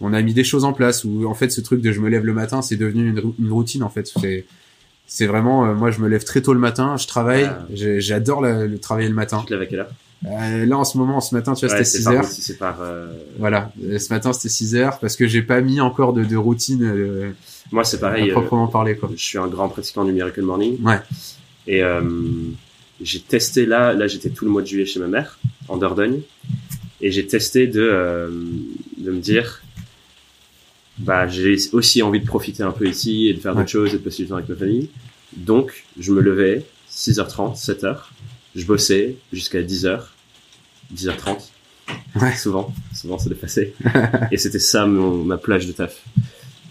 on a mis des choses en place où, en fait, ce truc de je me lève le matin, c'est devenu une, rou- une routine, en fait. C'est, c'est vraiment, euh, moi, je me lève très tôt le matin, je travaille, Ah. j'adore la- le travailler le matin. Tu te lèves à quelle heure Euh, là, en ce moment, ce matin, tu vois, Ouais, c'était c'est 6 par heures. c'est par. euh, Voilà, Euh, ce matin, c'était 6 heures parce que j'ai pas mis encore de, de routine euh, Moi, c'est pareil. à proprement parler, quoi. je suis un grand pratiquant du Miracle Morning. Ouais. Et euh, j'ai testé là, là j'étais tout le mois de juillet chez ma mère, en Dordogne, et j'ai testé de, euh, de me dire, bah j'ai aussi envie de profiter un peu ici et de faire Ouais. d'autres choses et de passer du temps avec ma famille. Donc je me levais 6h30, 7h, je bossais jusqu'à 10h, 10h30. Ouais. Souvent, souvent c'est dépassé. et c'était ça mon, ma plage de taf.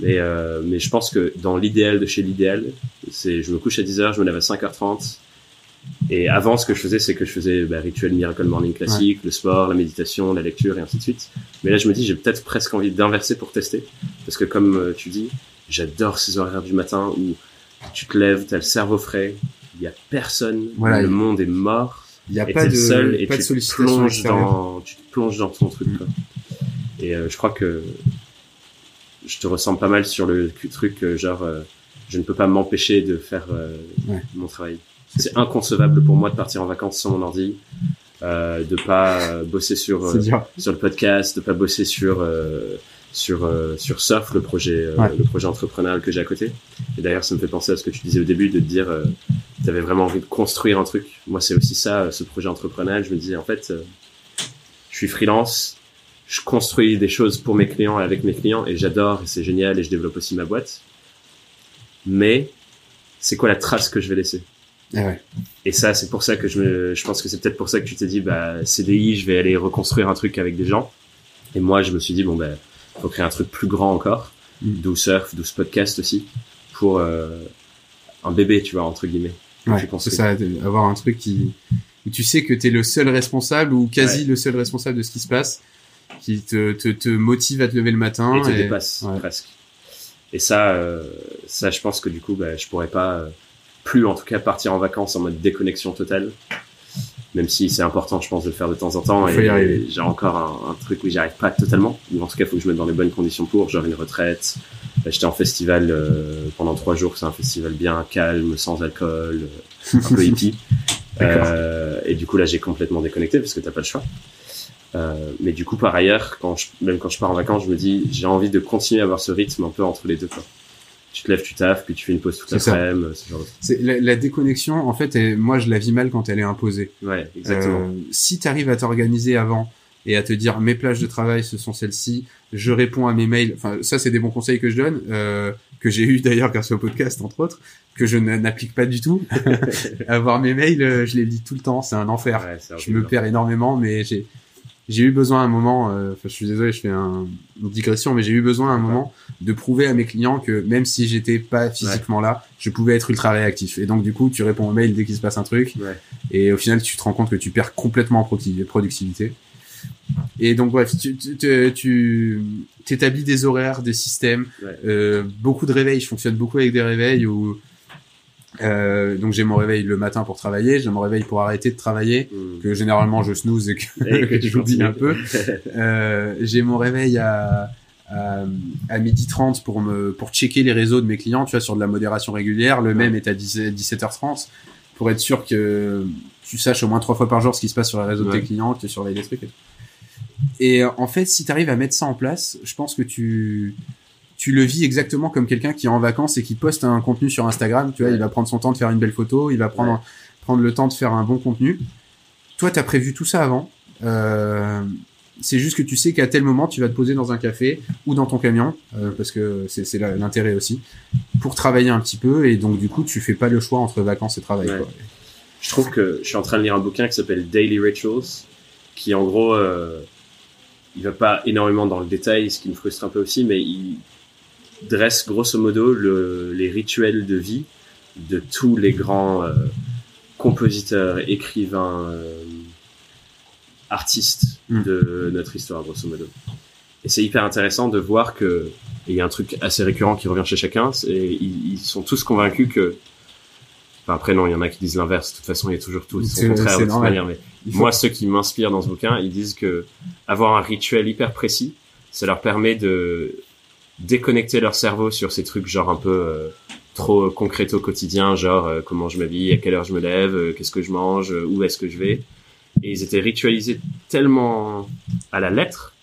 Mais, euh, mais je pense que dans l'idéal de chez l'idéal, c'est je me couche à 10h, je me lève à 5h30. Et avant, ce que je faisais, c'est que je faisais bah, rituel Miracle Morning classique, le sport, la méditation, la lecture et ainsi de suite. Mais là, je me dis, j'ai peut-être presque envie d'inverser pour tester. Parce que comme euh, tu dis, j'adore ces horaires du matin où tu te lèves, t'as le cerveau frais, il y a personne, Voilà, le monde est mort, Il a et pas de, seul et pas de tu te plonges dans, tu te plonges dans ton truc. Quoi. Et euh, je crois que je te ressemble pas mal sur le truc euh, genre je ne peux pas m'empêcher de faire Ouais. mon travail. C'est inconcevable pour moi de partir en vacances sans mon ordi, euh, de pas euh, bosser sur euh, sur le podcast, de pas bosser sur euh, sur euh, sur Surf, le projet euh, Ouais. le projet entrepreneurial que j'ai à côté. Et d'ailleurs, ça me fait penser à ce que tu disais au début de te dire, euh, tu avais vraiment envie de construire un truc. Moi, c'est aussi ça, ce projet entrepreneurial. Je me disais, en fait, euh, je suis freelance, je construis des choses pour mes clients et avec mes clients, et j'adore, et c'est génial, et je développe aussi ma boîte. Mais c'est quoi la trace que je vais laisser? Ah ouais. et ça, c'est pour ça que je me, je pense que c'est peut-être pour ça que tu t'es dit, bah, CDI, je vais aller reconstruire un truc avec des gens. Et moi, je me suis dit, bon, ben, faut créer un truc plus grand encore. Mm. D'où surf, d'où ce podcast aussi. Pour, euh, un bébé, tu vois, entre guillemets. Ouais, c'est ça, avoir un truc qui, où tu sais que t'es le seul responsable ou quasi Ouais. le seul responsable de ce qui se passe, qui te, te, te motive à te lever le matin. Et te dépasse, ouais. presque. Et ça, euh, ça, je pense que du coup, bah, je pourrais pas, euh, plus en tout cas, partir en vacances en mode déconnexion totale. Même si c'est important, je pense, de le faire de temps en temps. Il faut et y arriver. j'ai encore un, un truc où j'y arrive pas totalement. Ou en tout cas, il faut que je me mette dans les bonnes conditions pour. Genre une retraite. J'étais en festival euh, pendant trois jours. C'est un festival bien calme, sans alcool, euh, un peu hippie. Euh, et du coup, là, j'ai complètement déconnecté parce que t'as pas le choix. Euh, mais du coup, par ailleurs, quand je, même quand je pars en vacances, je me dis, j'ai envie de continuer à avoir ce rythme un peu entre les deux. Quoi. Tu te lèves, tu taffes, puis tu fais une pause toute l'après-midi. C'est la, la déconnexion, en fait, elle- moi je la vis mal quand elle est imposée. Ouais, exactement. Euh, si tu arrives à t'organiser avant et à te dire mes plages de travail ce sont celles-ci, je réponds à mes mails. Enfin, ça c'est des bons conseils que je donne, euh, que j'ai eu d'ailleurs grâce au podcast entre autres, que je n'applique pas du tout. Avoir mes mails, euh, je les lis tout le temps, c'est un enfer. Ouais, je me perds énormément, mais j'ai j'ai eu besoin à un moment. euh, Enfin, je suis désolé, je fais un, une digression, mais j'ai eu besoin à un moment de prouver à mes clients que même si j'étais pas physiquement là, je pouvais être ultra réactif. Et donc du coup, tu réponds aux mails dès qu'il se passe un truc. Ouais. Et au final, tu te rends compte que tu perds complètement en producti- productivité. Et donc bref, tu tu tu- tu t'établis des horaires, des systèmes, Ouais. euh, beaucoup de réveils. Je fonctionne beaucoup avec des réveils où euh, donc j'ai mon réveil le matin pour travailler, j'ai mon réveil pour arrêter de travailler, Mm. que généralement je snooze et que, Et que tu j'oublie continues. un peu. Euh, j'ai mon réveil à à, à midi 30 pour me pour checker les réseaux de mes clients, tu vois, sur de la modération régulière. Le Ouais. même est à 10 17h30 pour être sûr que tu saches au moins trois fois par jour ce qui se passe sur les réseaux de tes clients, que tu surveilles des trucs. Et, tout. et en fait, si tu arrives à mettre ça en place, je pense que tu tu le vis exactement comme quelqu'un qui est en vacances et qui poste un contenu sur Instagram. Tu vois, Ouais. il va prendre son temps de faire une belle photo, il va prendre Ouais. prendre le temps de faire un bon contenu. Toi, tu as prévu tout ça avant. Euh, c'est juste que tu sais qu'à tel moment, tu vas te poser dans un café ou dans ton camion, euh, parce que c'est l'intérêt aussi, pour travailler un petit peu. Et donc, du coup, tu fais pas le choix entre vacances et travail. Ouais. quoi. Je trouve que je suis en train de lire un bouquin qui s'appelle Daily Rituals, qui en gros, euh, il va pas énormément dans le détail, ce qui me frustre un peu aussi, mais il dresse grosso modo le, les rituels de vie de tous les grands euh, compositeurs, écrivains, euh, artistes Mm. de notre histoire, grosso modo. Et c'est hyper intéressant de voir que et il y a un truc assez récurrent qui revient chez chacun, c'est ils, ils sont tous convaincus que Enfin, après, non, il y en a qui disent l'inverse. De toute façon, il y a toujours tout C'est- son contraire c'est de toute manière. Mais faut- moi, ceux qui m'inspirent dans ce bouquin, ils disent que avoir un rituel hyper précis, ça leur permet de déconnecter leur cerveau sur ces trucs genre un peu euh, trop concrets au quotidien, genre euh, comment je m'habille, à quelle heure je me lève, euh, qu'est-ce que je mange, euh, où est-ce que je vais. Et ils étaient ritualisés tellement à la lettre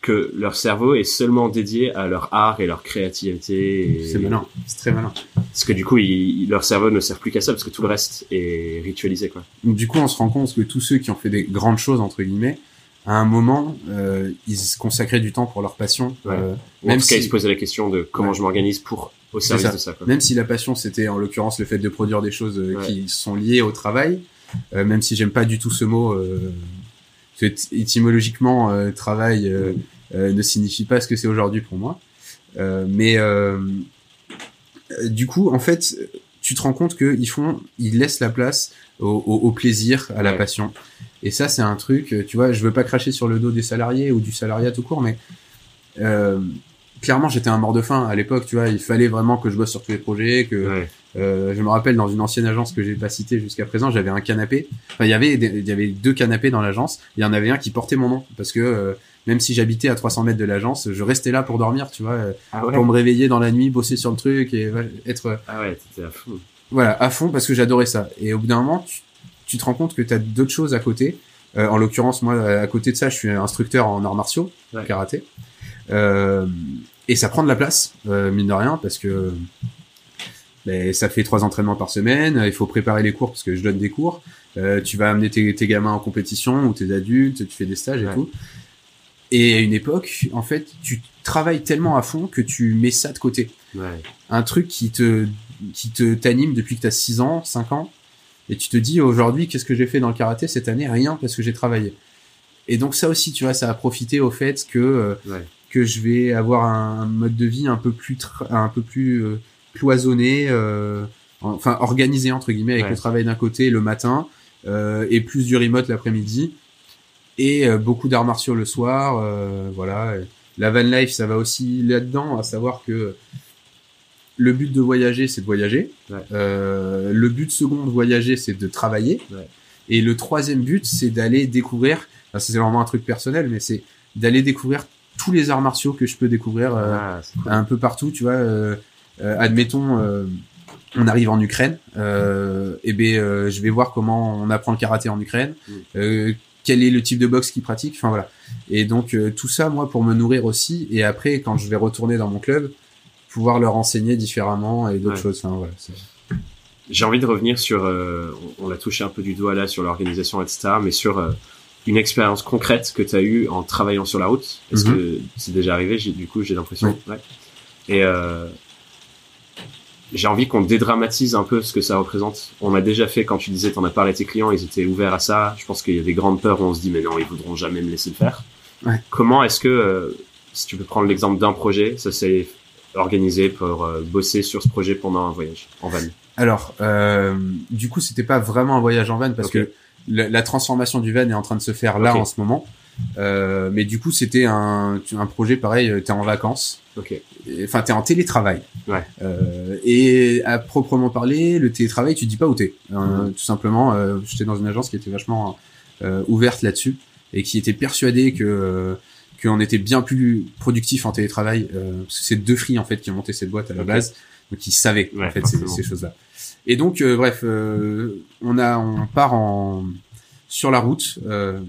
que leur cerveau est seulement dédié à leur art et leur créativité. et- C'est malin, c'est très malin. Parce que du coup, ils- leur cerveau ne sert plus qu'à ça parce que tout le reste est ritualisé, quoi. Donc, du coup, on se rend compte que tous ceux qui ont fait des grandes choses, entre guillemets, à un moment, euh, ils se consacraient du temps pour leur passion. Ouais. euh, en Même cas, si- ils se posaient la question de comment Ouais. je m'organise pour au service ça. de ça, quoi. Même si la passion, c'était en l'occurrence le fait de produire des choses euh, Ouais. qui sont liées au travail, euh, même si j'aime pas du tout ce mot, euh, étymologiquement, euh, travail ne signifie pas ce que c'est aujourd'hui pour moi. Euh, mais du coup, en fait, tu te rends compte qu'ils font, ils laissent la place au, au, au plaisir, à la passion. Et ça, c'est un truc, euh, tu vois, je veux pas cracher sur le dos des salariés ou du salariat tout court, mais euh, clairement, j'étais un mort de faim à l'époque, tu vois, il fallait vraiment que je bosse sur tous les projets, que Ouais. euh, je me rappelle dans une ancienne agence que j'ai pas citée jusqu'à présent, j'avais un canapé. Enfin, il y avait il y avait deux canapés dans l'agence. Il y en avait un qui portait mon nom parce que euh, même si j'habitais à 300 mètres de l'agence, je restais là pour dormir, tu vois, euh, Ah ouais. pour me réveiller dans la nuit, bosser sur le truc et être Ah ouais, t'étais à fond. voilà à fond parce que j'adorais ça. Et au bout d'un moment, tu, tu te rends compte que tu as d'autres choses à côté. Euh, en l'occurrence, moi, à côté de ça, je suis instructeur en arts martiaux, Ouais. karaté. Euh, et ça prend de la place, euh, mine de rien, parce que ben, ça fait trois entraînements par semaine. Il faut préparer les cours parce que je donne des cours. Euh, tu vas amener tes, tes, gamins en compétition ou tes adultes, tu fais des stages et Ouais. tout. Et à une époque, en fait, tu travailles tellement à fond que tu mets ça de côté. Ouais. Un truc qui te qui te t'anime depuis que tu as 6 ans, 5 ans, et tu te dis aujourd'hui qu'est-ce que j'ai fait dans le karaté cette année? Rien parce que j'ai travaillé. Et donc ça aussi, tu vois, ça a profité au fait que euh, Ouais. que je vais avoir un mode de vie un peu plus un peu plus euh, cloisonné, euh, enfin organisé entre guillemets avec Ouais. le travail d'un côté le matin euh, et plus du remote l'après-midi et beaucoup d'arts martiaux le soir, euh, voilà. La van life, ça va aussi là-dedans, à savoir que le but de voyager, c'est de voyager. Ouais. Euh, le but second de voyager, c'est de travailler. Ouais. Et le troisième but, c'est d'aller découvrir. enfin, c'est vraiment un truc personnel, mais c'est d'aller découvrir tous les arts martiaux que je peux découvrir euh, Ah, cool. un peu partout. Tu vois, euh, euh, admettons, euh, on arrive en Ukraine. Euh, et ben, euh, je vais voir comment on apprend le karaté en Ukraine. Mm. Euh, quel est le type de boxe qu'ils pratiquent. Enfin voilà. Et donc euh, tout ça, moi, pour me nourrir aussi. Et après, quand je vais retourner dans mon club, pouvoir leur enseigner différemment et d'autres Ouais. choses. Enfin voilà. c'est- J'ai envie de revenir sur, euh, on, l'a touché un peu du doigt là, sur l'organisation, etc., mais sur euh, une expérience concrète que tu as eue en travaillant sur la route. Est-ce Mhm. que c'est déjà arrivé? Du coup, j'ai l'impression. Ouais. Et euh, j'ai envie qu'on dédramatise un peu ce que ça représente. On a déjà fait, quand tu disais, t'en as parlé à tes clients, ils étaient ouverts à ça. Je pense qu'il y a des grandes peurs où on se dit, mais non, ils voudront jamais me laisser le faire. Ouais. Comment est-ce que, euh, si tu peux prendre l'exemple d'un projet, ça s'est organisé pour euh, bosser sur ce projet pendant un voyage en van Alors, euh, du coup, c'était pas vraiment un voyage en van parce que la, la transformation du van est en train de se faire là en ce moment. Euh, mais du coup, c'était un, un projet pareil. euh, T'es en vacances, Ok. Enfin t'es en télétravail. Ouais. Euh, et à proprement parler, le télétravail, tu dis pas où t'es. Euh, Mhm. Tout simplement, euh, j'étais dans une agence qui était vachement euh, ouverte là-dessus et qui était persuadée que euh, qu'on était bien plus productif en télétravail. Euh, c'est deux fris en fait qui ont monté cette boîte à la base, donc ils savaient Ouais, en fait ces choses-là. Et donc euh, bref, euh, on a on part en sur la route. euh,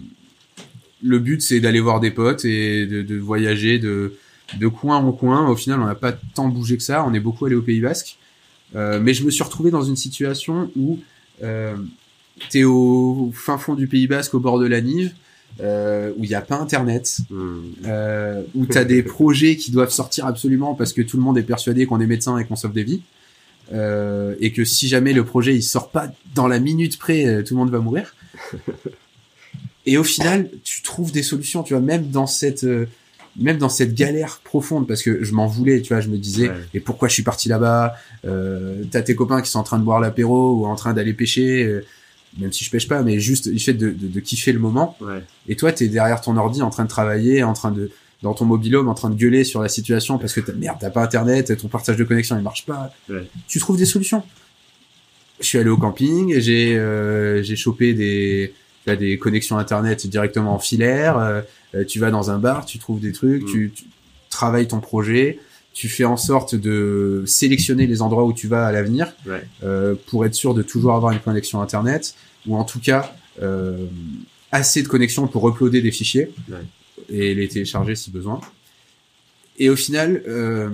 le but c'est d'aller voir des potes et de, de voyager de de coin en coin. Au final, on n'a pas tant bougé que ça. On est beaucoup allé au Pays Basque. Euh, mais je me suis retrouvé dans une situation où euh, t'es au fin fond du Pays Basque, au bord de la Nive, euh, où il n'y a pas Internet, Hmm. euh, où t'as des projets qui doivent sortir absolument parce que tout le monde est persuadé qu'on est médecin et qu'on sauve des vies. Euh, et que si jamais le projet il sort pas dans la minute près, euh, tout le monde va mourir. Et au final, tu trouves des solutions, tu vois, même dans cette, euh, même dans cette galère profonde, parce que je m'en voulais, tu vois, je me disais, Ouais. et pourquoi je suis parti là-bas euh, T'as tes copains qui sont en train de boire l'apéro ou en train d'aller pêcher, euh, même si je pêche pas, mais juste le fait de, de, de kiffer le moment. Ouais. Et toi, t'es derrière ton ordi en train de travailler, en train de dans ton mobilhome, en train de gueuler sur la situation parce que t'as merde, t'as pas internet, ton partage de connexion il marche pas. Ouais. Tu trouves des solutions. Je suis allé au camping, j'ai euh, j'ai chopé des as des connexions internet directement en filaire. euh, euh, tu vas dans un bar, tu trouves des trucs, Mm. tu, tu travailles ton projet, tu fais en sorte de sélectionner les endroits où tu vas à l'avenir Ouais. euh, pour être sûr de toujours avoir une connexion internet ou en tout cas euh, assez de connexion pour uploader des fichiers Ouais. et les télécharger si besoin. Et au final, euh,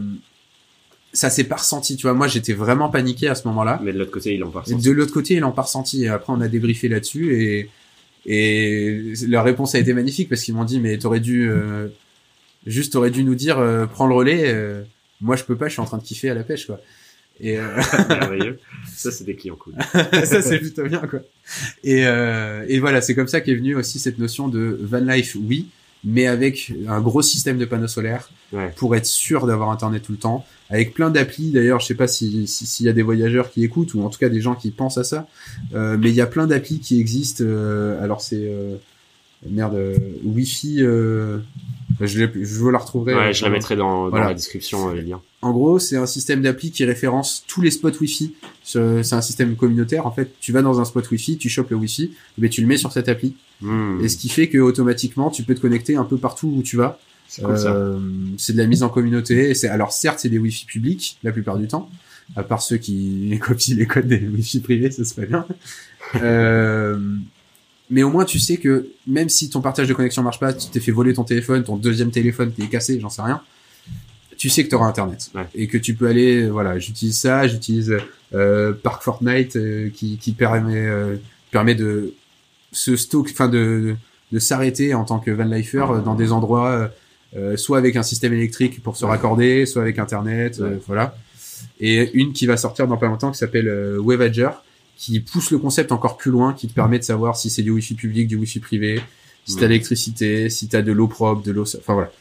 ça s'est pas ressenti. Tu vois, moi j'étais vraiment paniqué à ce moment-là. Mais de l'autre côté, ils l'ont pas ressenti. de l'autre côté, ils l'ont pas ressenti. Et après, on a débriefé là-dessus et et leur réponse a été magnifique parce qu'ils m'ont dit mais t'aurais dû euh, juste t'aurais dû nous dire euh, prends le relais. Moi je peux pas, je suis en train de kiffer à la pêche quoi. Et euh, Merveilleux. Ça, c'est des clients cool. ça c'est plutôt bien quoi. Et euh, et voilà, c'est comme ça qu'est venue aussi cette notion de van life, oui, mais avec un gros système de panneaux solaires Ouais. pour être sûr d'avoir internet tout le temps, avec plein d'applis. D'ailleurs, je sais pas si si- s'il y a des voyageurs qui écoutent ou en tout cas des gens qui pensent à ça, euh, mais il y a plein d'applis qui existent. euh, alors c'est euh, merde, euh, Wi-Fi. Euh, je, vous la retrouverai. Ouais, je la mettrai dans, dans Voilà. la description, euh, les liens. En gros, c'est un système d'appli qui référence tous les spots Wi-Fi. Ce- C'est un système communautaire. En fait, tu vas dans un spot Wi-Fi, tu chopes le Wi-Fi, mais tu le mets sur cette appli. Hmm. Et ce qui fait que automatiquement, tu peux te connecter un peu partout où tu vas. C'est cool. Euh, c'est de la mise en communauté. Et c'est alors certes, c'est des Wi-Fi publics la plupart du temps, à part ceux qui copient les codes des Wi-Fi privés, ça se fait bien. euh, mais au moins tu sais que même si ton partage de connexion marche pas, tu t'es fait voler ton téléphone, ton deuxième téléphone qui est cassé, j'en sais rien, tu sais que tu auras internet Ouais. et que tu peux aller voilà, j'utilise ça, j'utilise euh, Park Fortnite euh, qui qui permet euh, permet de se stock enfin de de s'arrêter en tant que van lifer euh, dans des endroits euh, euh, soit avec un système électrique pour se raccorder, soit avec internet, euh, Ouais. voilà. Et une qui va sortir dans pas longtemps qui s'appelle euh, Waveager qui pousse le concept encore plus loin, qui te permet de savoir si c'est du wifi public, du wifi privé, si t'as l'électricité, si t'as de l'eau propre, de l'eau, enfin voilà.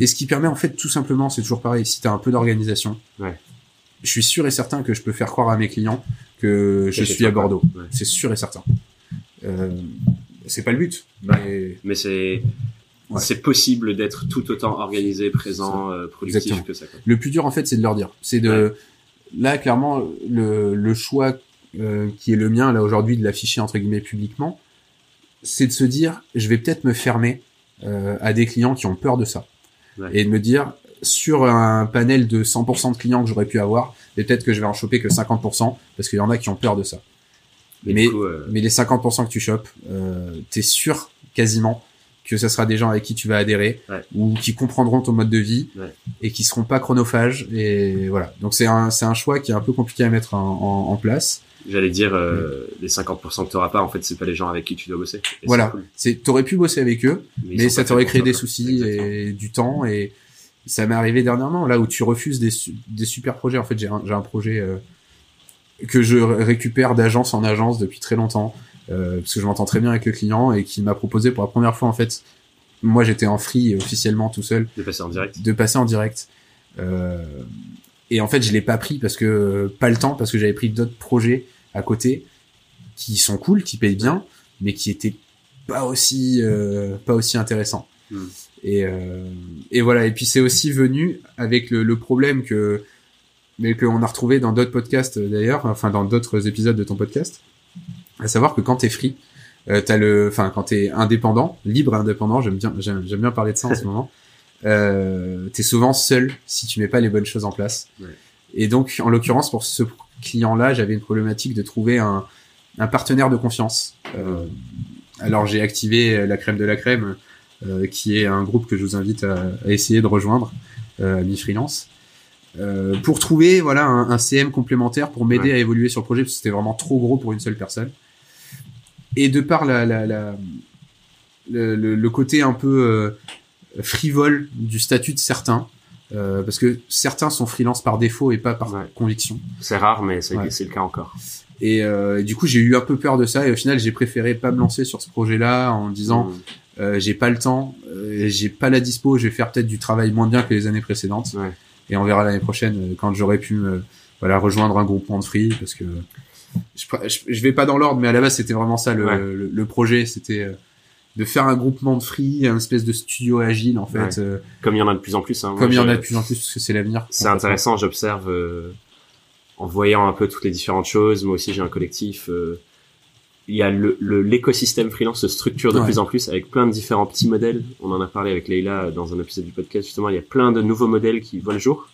Et ce qui permet en fait tout simplement, c'est toujours pareil, si t'as un peu d'organisation, Ouais. je suis sûr et certain que je peux faire croire à mes clients que je suis à. Bordeaux. Ouais. C'est sûr et certain. Euh, c'est pas le but, Ouais. mais Mais c'est Ouais. c'est possible d'être tout autant organisé, présent, euh, productif Exactement. que ça. Quoi. le plus dur en fait, c'est de leur dire. C'est de là clairement le, le choix euh, qui est le mien là aujourd'hui de l'afficher entre guillemets publiquement, c'est de se dire je vais peut-être me fermer euh, à des clients qui ont peur de ça Ouais. et de me dire sur un panel de 100% de clients que j'aurais pu avoir, peut-être que je vais en choper que 50% parce qu'il y en a qui ont peur de ça. Mais, Mais- coup, euh, Mais les 50% que tu chopes, euh, t'es sûr quasiment que ce sera des gens avec qui tu vas adhérer Ouais. ou qui comprendront ton mode de vie Ouais. et qui seront pas chronophages et voilà. Donc c'est un c'est un choix qui est un peu compliqué à mettre en, en, en place. J'allais dire euh, les 50% que tu pas, en fait, c'est pas les gens avec qui tu dois bosser. Et voilà. c'est cool. T'aurais pu bosser avec eux, mais ça t'aurait créé des soucis Exactement. et du temps et ça m'est arrivé dernièrement là où tu refuses des des super projets. En fait, j'ai un, j'ai un projet euh, que je ré- récupère d'agence en agence depuis très longtemps euh, parce que je m'entends très bien avec le client et qui m'a proposé pour la première fois en fait. Moi, j'étais en free officiellement tout seul De passer en direct. de passer en direct. Euh, et en fait, je l'ai pas pris parce que pas le temps parce que j'avais pris d'autres projets à côté qui sont cool, qui payent bien, mais qui étaient pas aussi euh, pas aussi intéressants. Hmm. Et euh, et voilà. Et puis c'est aussi venu avec le, le problème que mais qu'on a retrouvé dans d'autres podcasts euh, d'ailleurs, enfin dans d'autres épisodes de ton podcast, à savoir que quand t'es free, euh, t'as le, enfin quand t'es indépendant, libre et indépendant, j'aime bien, j'aime bien parler de ça en ce moment. Euh, t'es souvent seul si tu mets pas les bonnes choses en place. Ouais. Et donc, en l'occurrence, pour ce client-là, j'avais une problématique de trouver un, un partenaire de confiance. Euh, alors, j'ai activé la crème de la crème, euh, qui est un groupe que je vous invite à, à essayer de rejoindre, euh, mi freelance, euh, pour trouver voilà un, un CM complémentaire pour m'aider Ouais. à évoluer sur le projet parce que c'était vraiment trop gros pour une seule personne. Et de par la, la, la le, le, le côté un peu euh, frivole du statut de certains, euh, parce que certains sont freelance par défaut et pas par Ouais. conviction. C'est rare, mais c'est Ouais. le cas encore. Et, euh, et du coup, j'ai eu un peu peur de ça et au final, j'ai préféré pas me lancer sur ce projet-là en disant Mm. euh, j'ai pas le temps, euh, j'ai pas la dispo, je vais faire peut-être du travail moins bien que les années précédentes Ouais. et on verra l'année prochaine euh, quand j'aurai pu me voilà rejoindre un groupement de free parce que je, je, je vais pas dans l'ordre mais à la base c'était vraiment ça le, le, le projet c'était euh, de faire un groupement de free un espèce de studio agile en fait Ouais. euh, Comme il y en a de plus en plus. Hein, comme il y en a de plus en plus parce que c'est l'avenir C'est intéressant, j'observe euh, en voyant un peu toutes les différentes choses. Moi aussi, j'ai un collectif. euh, il y a le le- l'écosystème freelance se structure de Ouais. plus en plus avec plein de différents petits modèles. On en a parlé avec Leïla dans un épisode du podcast. Justement, il y a plein de nouveaux modèles qui voient le jour.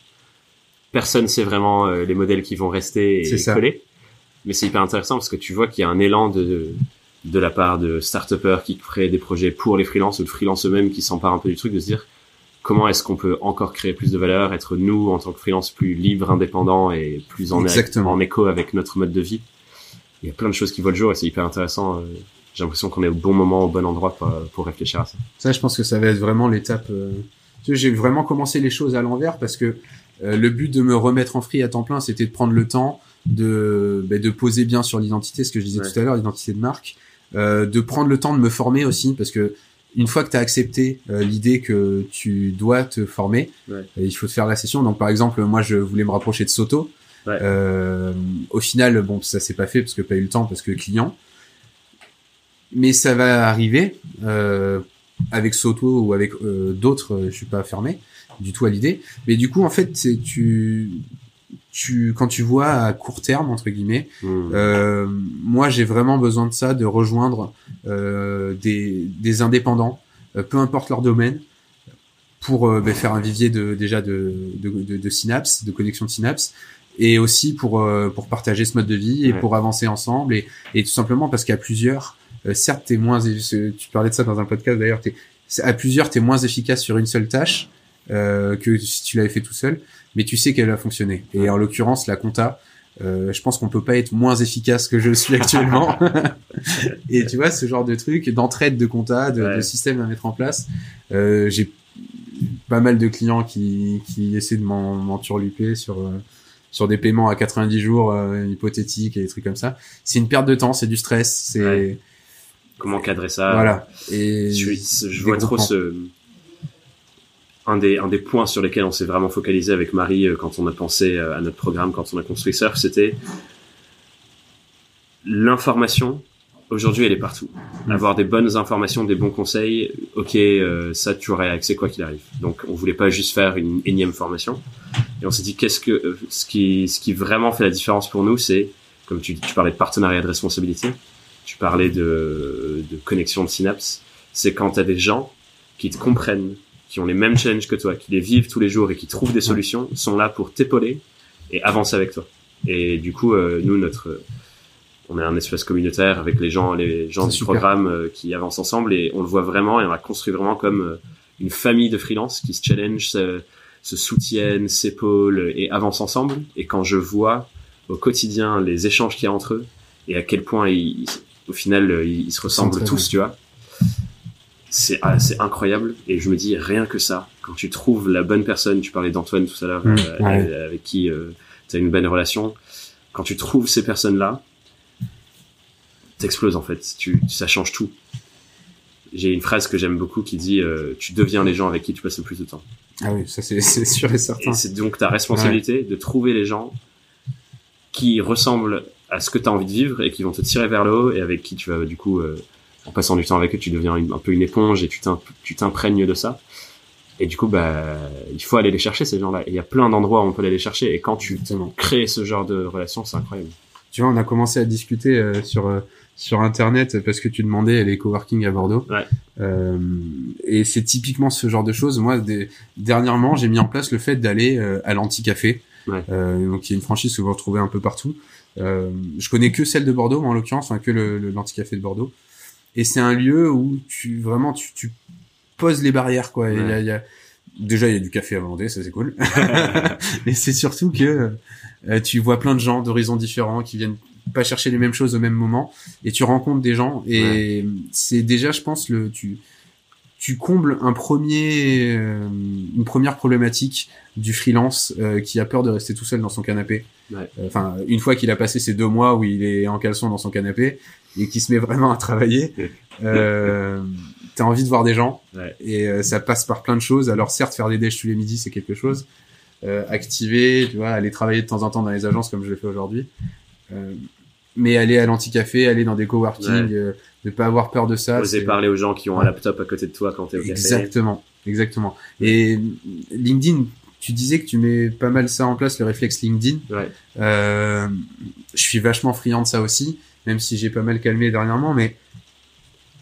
Personne sait vraiment euh, les modèles qui vont rester et ça. coller. Mais c'est hyper intéressant parce que tu vois qu'il y a un élan de de la part de start qui créent des projets pour les freelances ou de freelance eux-mêmes qui s'emparent un peu du truc de se dire comment est-ce qu'on peut encore créer plus de valeur, être nous en tant que freelance plus libre, indépendant et plus en, Exactement. en écho avec notre mode de vie? Il y a plein de choses qui voient le jour et c'est hyper intéressant. euh, J'ai l'impression qu'on est au bon moment, au bon endroit pour, pour réfléchir à ça. Ça, je pense que ça va être vraiment l'étape. euh, tu sais, J'ai vraiment commencé les choses à l'envers parce que euh, le but de me remettre en free à temps plein, c'était de prendre le temps de bah, de poser bien sur l'identité, ce que je disais Ouais. tout à l'heure, l'identité de marque, euh, de prendre le temps de me former aussi parce que une fois que tu as accepté euh, l'idée que tu dois te former, Ouais. euh, il faut te faire la session. Donc par exemple, moi je voulais me rapprocher de Soto. Ouais. Euh, au final, bon, ça s'est pas fait parce que pas eu le temps parce que client. Mais ça va arriver euh, avec Soto ou avec euh, d'autres. euh, je suis pas fermé du tout à l'idée. Mais du coup, en fait, c'est tu tu quand tu vois à court terme entre guillemets Hmm. euh, moi, j'ai vraiment besoin de ça, de rejoindre euh, des, des indépendants, euh, peu importe leur domaine, pour ben, faire un vivier de déjà de, de, de, de synapses, de connexion de synapses, et aussi pour euh, pour partager ce mode de vie et Ouais. pour avancer ensemble et, et tout simplement parce qu'à plusieurs, Euh, certes, t'es moins, tu parlais de ça dans un podcast d'ailleurs, t'es, à plusieurs, t'es moins efficace sur une seule tâche euh, que si tu l'avais fait tout seul, mais tu sais qu'elle va fonctionner. Et en l'occurrence, la compta, euh, je pense qu'on peut pas être moins efficace que je le suis actuellement. et tu vois, ce genre de truc, d'entraide de compta, de, de système à mettre en place, euh, j'ai pas mal de clients qui, qui essaient de m'en turluper sur euh, sur des paiements à 90 jours euh, hypothétiques et des trucs comme ça. C'est une perte de temps, c'est du stress, c'est comment cadrer ça. Voilà. Et je, je vois trop ce un des un des points sur lesquels on s'est vraiment focalisé avec Marie euh, quand on a pensé à notre programme, quand on a construit Surf, c'était l'information aujourd'hui elle est partout. Mm. Avoir des bonnes informations, des bons conseils, ok, euh, ça tu aurais accès quoi qu'il arrive. Donc on voulait pas juste faire une énième formation. Et on s'est dit qu'est-ce que euh, ce qui ce qui vraiment fait la différence pour nous, c'est comme tu, tu parlais de partenariat de responsabilité, tu parlais de, de connexion de synapses, c'est quand tu as des gens qui te comprennent, qui ont les mêmes challenges que toi, qui les vivent tous les jours et qui trouvent des solutions, sont là pour t'épauler et avancer avec toi. Et du coup, euh, nous, notre on est un espace communautaire avec les gens, les gens du programme euh, qui avancent ensemble et on le voit vraiment et on l'a construit vraiment comme euh, une famille de freelance qui se challenge, se, se soutiennent, s'épaulent et avancent ensemble. Et quand je vois au quotidien les échanges qu'il y a entre eux et à quel point ils, au final euh, ils, se ressemblent tous, tu vois, c'est ah, c'est incroyable et je me dis rien que ça quand tu trouves la bonne personne tu parlais d'Antoine tout à l'heure mmh, avec, qui tu as une bonne relation quand tu trouves ces personnes là t'exploses en fait. Tu, ça change tout. J'ai une phrase que j'aime beaucoup qui dit euh, tu deviens les gens avec qui tu passes le plus de temps. Ah oui, ça c'est sûr et certain. C'est donc ta responsabilité de trouver les gens qui ressemblent à ce que tu as envie de vivre et qui vont te tirer vers le haut et avec qui tu vas du coup euh, en passant du temps avec eux tu deviens un peu une éponge et tu t'imprègnes de ça. Et du coup, bah, il faut aller les chercher ces gens-là. Il y a plein d'endroits où on peut aller les chercher. Et quand tu crées ce genre de relation, c'est incroyable. Tu vois, on a commencé à discuter euh, sur sur internet parce que tu demandais les coworking à Bordeaux. Ouais. Euh, et c'est typiquement ce genre de choses. Moi, des, dernièrement, j'ai mis en place le fait d'aller euh, à l'anti-café. Ouais. Euh, donc, il y a une franchise que vous retrouvez un peu partout. Euh, je connais que celle de Bordeaux, en l'occurrence, enfin, que le, l'anti-café de Bordeaux. Et c'est un lieu où tu vraiment tu, tu poses les barrières, quoi. Il y a, y a, déjà il y a du café à vendre, ça c'est cool. et c'est surtout que euh, tu vois plein de gens d'horizons différents qui viennent pas chercher les mêmes choses au même moment et tu rencontres des gens et c'est déjà je pense le tu tu combles un premier euh, une première problématique du freelance euh, qui a peur de rester tout seul dans son canapé. Euh, enfin une fois qu'il a passé ces deux mois où il est en caleçon dans son canapé et qui se met vraiment à travailler, euh, t'as envie de voir des gens et ça passe par plein de choses. Alors certes faire des déj tous les midis c'est quelque chose. activer, tu vois, aller travailler de temps en temps dans les agences comme je l'ai fait aujourd'hui. Euh, mais aller à l'anti-café, aller dans des coworking, euh, ne pas avoir peur de ça. Oser parler aux gens qui ont un laptop à côté de toi quand t'es au café. Exactement, exactement. Et LinkedIn, tu disais que tu mets pas mal ça en place, le réflexe LinkedIn. Ouais. Euh, je suis vachement friand de ça aussi, même si j'ai pas mal calmé dernièrement, mais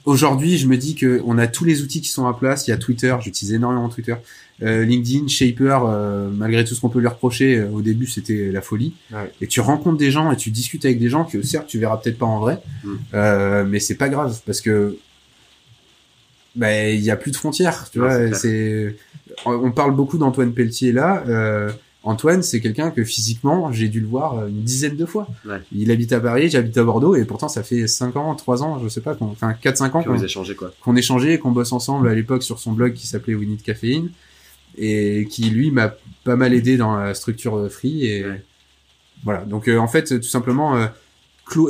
aujourd'hui, je me dis que on a tous les outils qui sont à place. Il y a Twitter, j'utilise énormément Twitter. Euh, LinkedIn, Shaper, euh, malgré tout ce qu'on peut lui reprocher, euh, au début c'était la folie. Et tu rencontres des gens et tu discutes avec des gens que certes tu verras peut-être pas en vrai, mm. mais c'est pas grave parce que bah, il y a plus de frontières. Tu vois, c'est on parle beaucoup d'Antoine Pelletier là. Antoine, c'est quelqu'un que physiquement, j'ai dû le voir une dizaine de fois. Il habite à Paris, j'habite à Bordeaux, et pourtant ça fait 5 ans, 3 ans, je sais pas, enfin 4-5 ans qu'on échangé quoi. Qu'on échangeait, qu'on bosse ensemble à l'époque sur son blog qui s'appelait We Need Caffeine et qui lui m'a pas mal aidé dans la structure free et voilà donc euh, en fait tout simplement euh,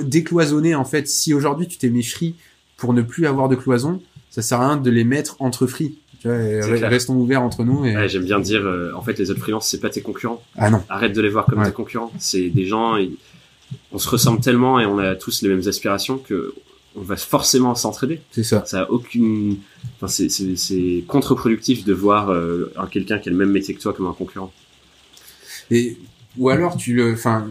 décloisonner en fait si aujourd'hui tu t'es mis free pour ne plus avoir de cloison ça sert à rien de les mettre entre free tu vois, restons ouverts entre nous et... j'aime bien dire euh, en fait les autres freelances c'est pas tes concurrents ah non arrête de les voir comme tes concurrents c'est des gens on se ressemble tellement et on a tous les mêmes aspirations que on va forcément s'entraider. C'est ça. Ça a aucune, enfin c'est c'est contre-productif de voir euh, quelqu'un qui a le même métier que toi comme un concurrent. Et ou alors tu le, enfin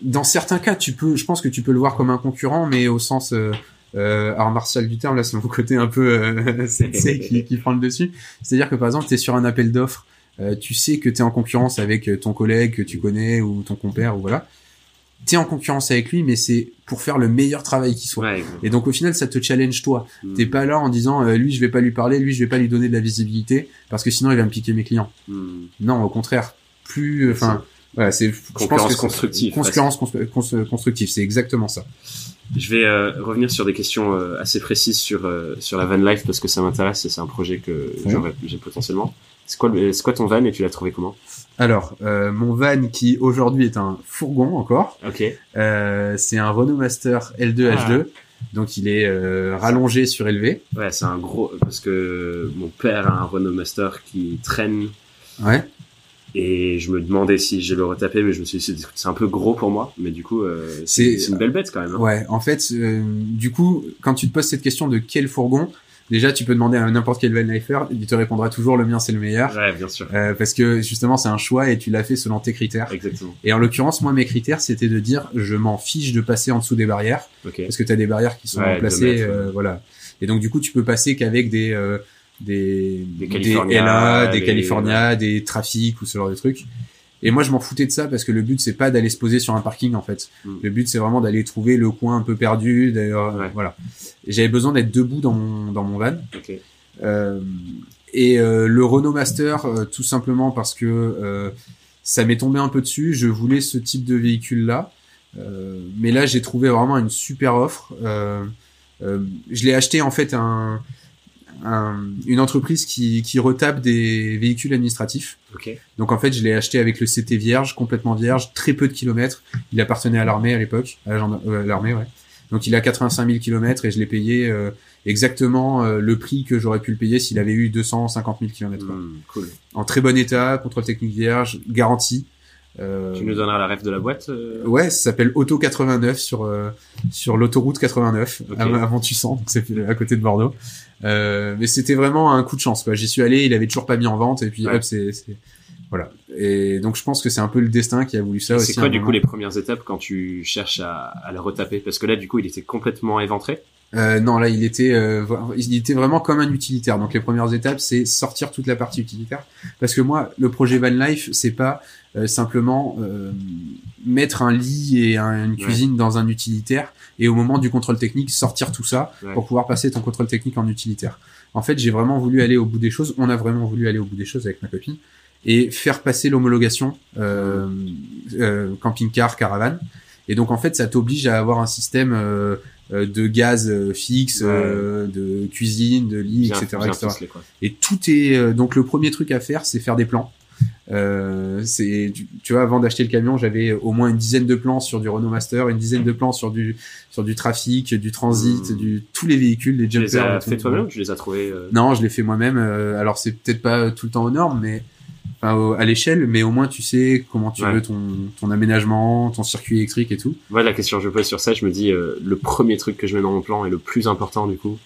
dans certains cas tu peux, je pense que tu peux le voir comme un concurrent, mais au sens euh, euh art martial du terme là c'est mon côté un peu euh, qui, qui prend le dessus. C'est-à-dire que par exemple tu es sur un appel d'offres, euh, tu sais que tu es en concurrence avec ton collègue que tu connais ou ton compère ou voilà t'es en concurrence avec lui, mais c'est pour faire le meilleur travail qui soit. Ouais, Et donc au final, ça te challenge toi. Mm. T'es pas là en disant euh, lui je vais pas lui parler, lui je vais pas lui donner de la visibilité parce que sinon il va me piquer mes clients. Hmm. Non, au contraire, plus enfin voilà, c'est Concurrence constructive, Concurrence cons- cons- constructive, c'est exactement ça. Je vais euh, revenir sur des questions euh, assez précises sur euh, sur la van life parce que ça m'intéresse et c'est un projet que j'aurais j'ai potentiellement. C'est quoi le- quoi ton van et tu l'as trouvé comment? Alors, euh, mon van qui aujourd'hui est un fourgon encore, Ok. euh, c'est un Renault Master L2 Ah. H2. Donc il est euh, rallongé, surélevé. Ouais, c'est un gros parce que mon père a un Renault Master qui traîne Ouais. Et je me demandais si je le retapais mais je me suis dit c'est- un peu gros pour moi mais du coup euh, C'est- une belle bête quand même. hein. Ouais, en fait, euh, du coup, quand tu te poses cette question de quel fourgon, déjà tu peux demander à n'importe quel van lifer, il te répondra toujours le mien c'est le meilleur. Ouais, bien sûr. Euh, parce que justement c'est un choix et tu l'as fait selon tes critères. Exactement. Et en l'occurrence, moi mes critères c'était de dire je m'en fiche de passer en dessous des barrières Ok. parce que tu as des barrières qui sont Ouais, deux placées, mètres, euh, voilà. Et donc du coup tu peux passer qu'avec des euh, des Des California, LA, des des- California, des trafics ou ce genre de trucs. Et moi je m'en foutais de ça parce que le but c'est pas d'aller se poser sur un parking en fait. Mm. Le but c'est vraiment d'aller trouver le coin un peu perdu. D'ailleurs, Ouais. voilà. J'avais besoin d'être debout dans mon dans mon van. Euh, et euh, le Renault Master, euh, tout simplement parce que euh, ça m'est tombé un peu dessus. Je voulais ce type de véhicule-là. Euh, mais là, j'ai trouvé vraiment une super offre. Euh, euh, je l'ai acheté en fait un, un- une entreprise qui, qui retape des véhicules administratifs. Ok. Donc en fait, je l'ai acheté avec le CT vierge, complètement vierge, très peu de kilomètres. Il appartenait à l'armée à l'époque, à euh, l'armée, ouais. Donc il a 85 000 kilomètres et je l'ai payé euh, exactement euh, le prix que j'aurais pu le payer s'il avait eu 250 000 kilomètres. Hmm, cool. En très bon état, contrôle technique vierge, garantie. Euh, Tu nous donneras la ref de la boîte euh Ouais, ça s'appelle Auto 89 sur euh, sur l'autoroute 89 Ok. à, à donc c'est à côté de Bordeaux. Euh, mais c'était vraiment un coup de chance. J'y suis allé, il avait toujours pas mis en vente et puis Ouais. hop, c'est voilà. Et donc je pense que c'est un peu le destin qui a voulu ça aussi. C'est quoi du coup les premières étapes quand tu cherches à, à le retaper? Parce que là du coup il était complètement éventré? Euh, non, là, il était, euh, il était vraiment comme un utilitaire. Donc, les premières étapes, c'est sortir toute la partie utilitaire. Parce que moi, le projet Van Life, c'est pas euh, simplement euh, mettre un lit et un- une Ouais. cuisine dans un utilitaire et au moment du contrôle technique, sortir tout ça Ouais. pour pouvoir passer ton contrôle technique en utilitaire. En fait, j'ai vraiment voulu aller au bout des choses. On a vraiment voulu aller au bout des choses avec ma copine et faire passer l'homologation euh, euh, camping-car, caravane. Et donc, en fait, ça t'oblige à avoir un système euh, de gaz fixe, Ouais. euh, de cuisine, de lit, etc., etc. ficelé. Et tout est euh, donc le premier truc à faire, c'est faire des plans. Euh, c'est tu, tu vois avant d'acheter le camion, j'avais au moins une dizaine de plans sur du Renault Master, une dizaine de plans sur du sur du trafic, du transit, Hmm. du tous les véhicules, les Tu les jumpers. as fait toi-même ou tu les as trouvés euh, Non, je l'ai fait moi-même. euh, alors c'est peut-être pas tout le temps aux normes, mais enfin, à l'échelle, mais au moins tu sais comment tu Ouais. veux ton ton aménagement, ton circuit électrique et tout. Ouais, la question que je pose sur ça, je me dis euh, le premier truc que je mets dans mon plan et le plus important du coup,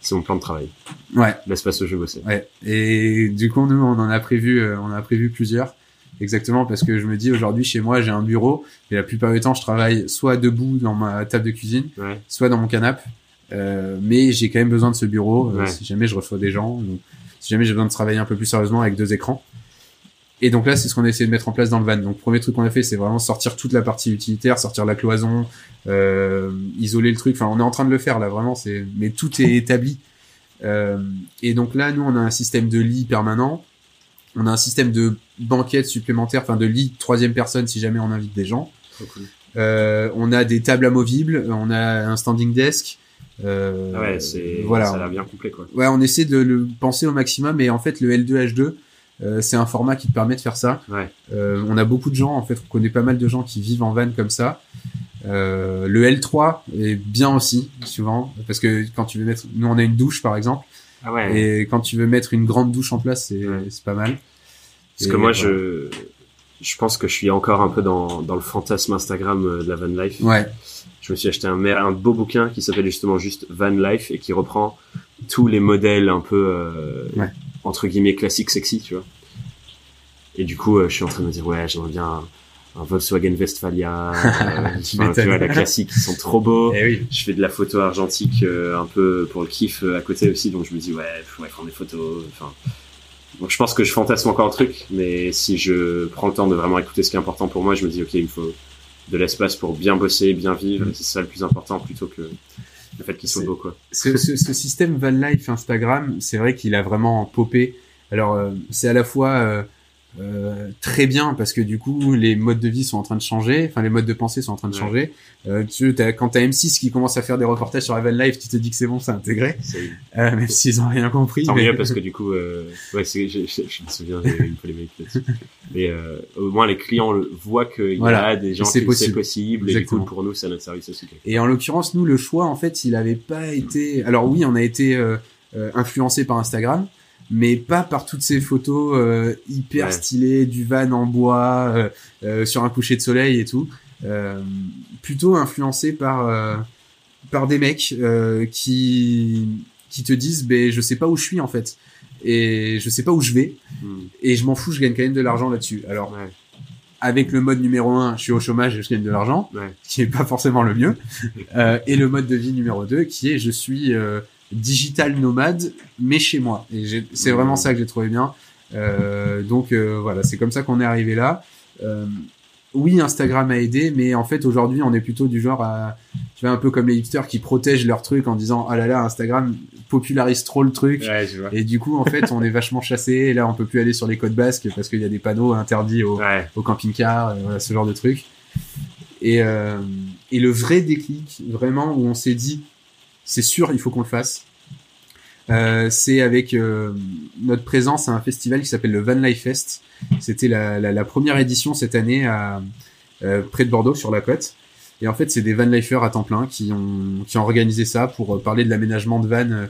c'est mon plan de travail. Ouais. L'espace où je vais bosser. Ouais. Et du coup, nous, on en a prévu, euh, on a prévu plusieurs. Exactement parce que je me dis aujourd'hui chez moi j'ai un bureau et la plupart du temps je travaille soit debout dans ma table de cuisine, Ouais. soit dans mon canapé. Euh, mais j'ai quand même besoin de ce bureau euh, Ouais. si jamais je reçois des gens, ou si jamais j'ai besoin de travailler un peu plus sérieusement avec deux écrans. Et donc là c'est ce qu'on a essayé de mettre en place dans le van. Donc premier truc qu'on a fait c'est vraiment sortir toute la partie utilitaire, sortir la cloison, euh, isoler le truc. Enfin on est en train de le faire là vraiment c'est mais tout est établi. Euh, et donc là, nous, on a un système de lit permanent. On a un système de banquette supplémentaire, enfin de lit troisième personne si jamais on invite des gens. Euh, on a des tables amovibles, on a un standing desk. Euh, Ah ouais, c'est voilà. ça a l'air bien complet quoi. Ouais, on essaie de le penser au maximum, et en fait, le L2H2, euh, c'est un format qui te permet de faire ça. Ouais. Euh, on a beaucoup de gens, en fait, on connaît pas mal de gens qui vivent en van comme ça. Euh, le L3 est bien aussi, souvent, parce que quand tu veux mettre, nous on a une douche par exemple, Ah ouais. et quand tu veux mettre une grande douche en place, c'est Ouais. c'est pas mal. Parce Et que moi, je, je pense que je suis encore un peu dans, dans le fantasme Instagram euh, de la van life. Ouais, Je me suis acheté un, un beau bouquin qui s'appelle justement juste Van Life et qui reprend tous les modèles un peu euh, Ouais. Entre guillemets classiques sexy, tu vois. Et du coup, euh, je suis en train de me dire ouais, j'aimerais bien un, un Volkswagen Westphalia, euh, Tu vois, la classique, ils sont trop beaux. Eh oui. Je fais de la photo argentique euh, un peu pour le kiff à côté aussi, donc je me dis ouais, faut ouais, prendre des photos. Enfin, donc je pense que je fantasme encore le truc, mais si je prends le temps de vraiment écouter ce qui est important pour moi, je me dis ok, il me faut, de l'espace pour bien bosser, bien vivre. Mm. C'est ça le plus important plutôt que le fait qu'ils soient C'est- beaux, quoi. ce, ce, ce système van life Instagram, c'est vrai qu'il a vraiment popé. Alors euh, c'est à la fois euh, très bien parce que du coup les modes de vie sont en train de changer, enfin les modes de pensée sont en train de Ouais. changer. Euh, tu as, quand t'as M6 qui commence à faire des reportages sur la van life, tu te dis que c'est bon, c'est intégré, euh, même s'ils ont rien compris. tant mais- mieux parce que du coup, euh, ouais, je, je, je me souviens, j'ai une polémique là-dessus. Mais euh, au moins les clients voient qu'il y a des gens qui possible. c'est possible et du coup pour nous c'est notre service aussi. Et en l'occurrence, nous, le choix, en fait, il avait pas été. Alors oui, on a été euh, euh, influencé par Instagram, mais pas par toutes ces photos euh, hyper Ouais. stylées du van en bois euh, euh, sur un coucher de soleil et tout. Euh, plutôt influencé par euh, par des mecs euh, qui qui te disent, ben je sais pas où je suis en fait, et je sais pas où je vais, Hmm. et je m'en fous, je gagne quand même de l'argent là-dessus. Alors Ouais, avec le mode numéro un, je suis au chômage et je gagne de l'argent ouais. qui est pas forcément le mieux, euh, et le mode de vie numéro 2 qui est je suis euh, digital nomade mais chez moi. Et c'est vraiment ça que j'ai trouvé bien. Euh, donc euh, voilà, c'est comme ça qu'on est arrivé là. Euh, oui, Instagram a aidé, mais en fait aujourd'hui on est plutôt du genre à, tu vois un peu comme les hipsters qui protègent leur truc en disant ah là là Instagram popularise trop le truc. Ouais. Et du coup, en fait, on est vachement chassé. Et là, on peut plus aller sur les côtes basques parce qu'il y a des panneaux interdits au, Ouais, au camping-car, euh, voilà, ce genre de truc. Et, euh, et le vrai déclic, vraiment, où on s'est dit, c'est sûr, il faut qu'on le fasse, euh, c'est avec euh, notre présence à un festival qui s'appelle le Van Life Fest. C'était la, la, la première édition cette année à, euh, près de Bordeaux, sur la côte. Et en fait, c'est des van lifers à temps plein qui ont, qui ont organisé ça pour parler de l'aménagement de vannes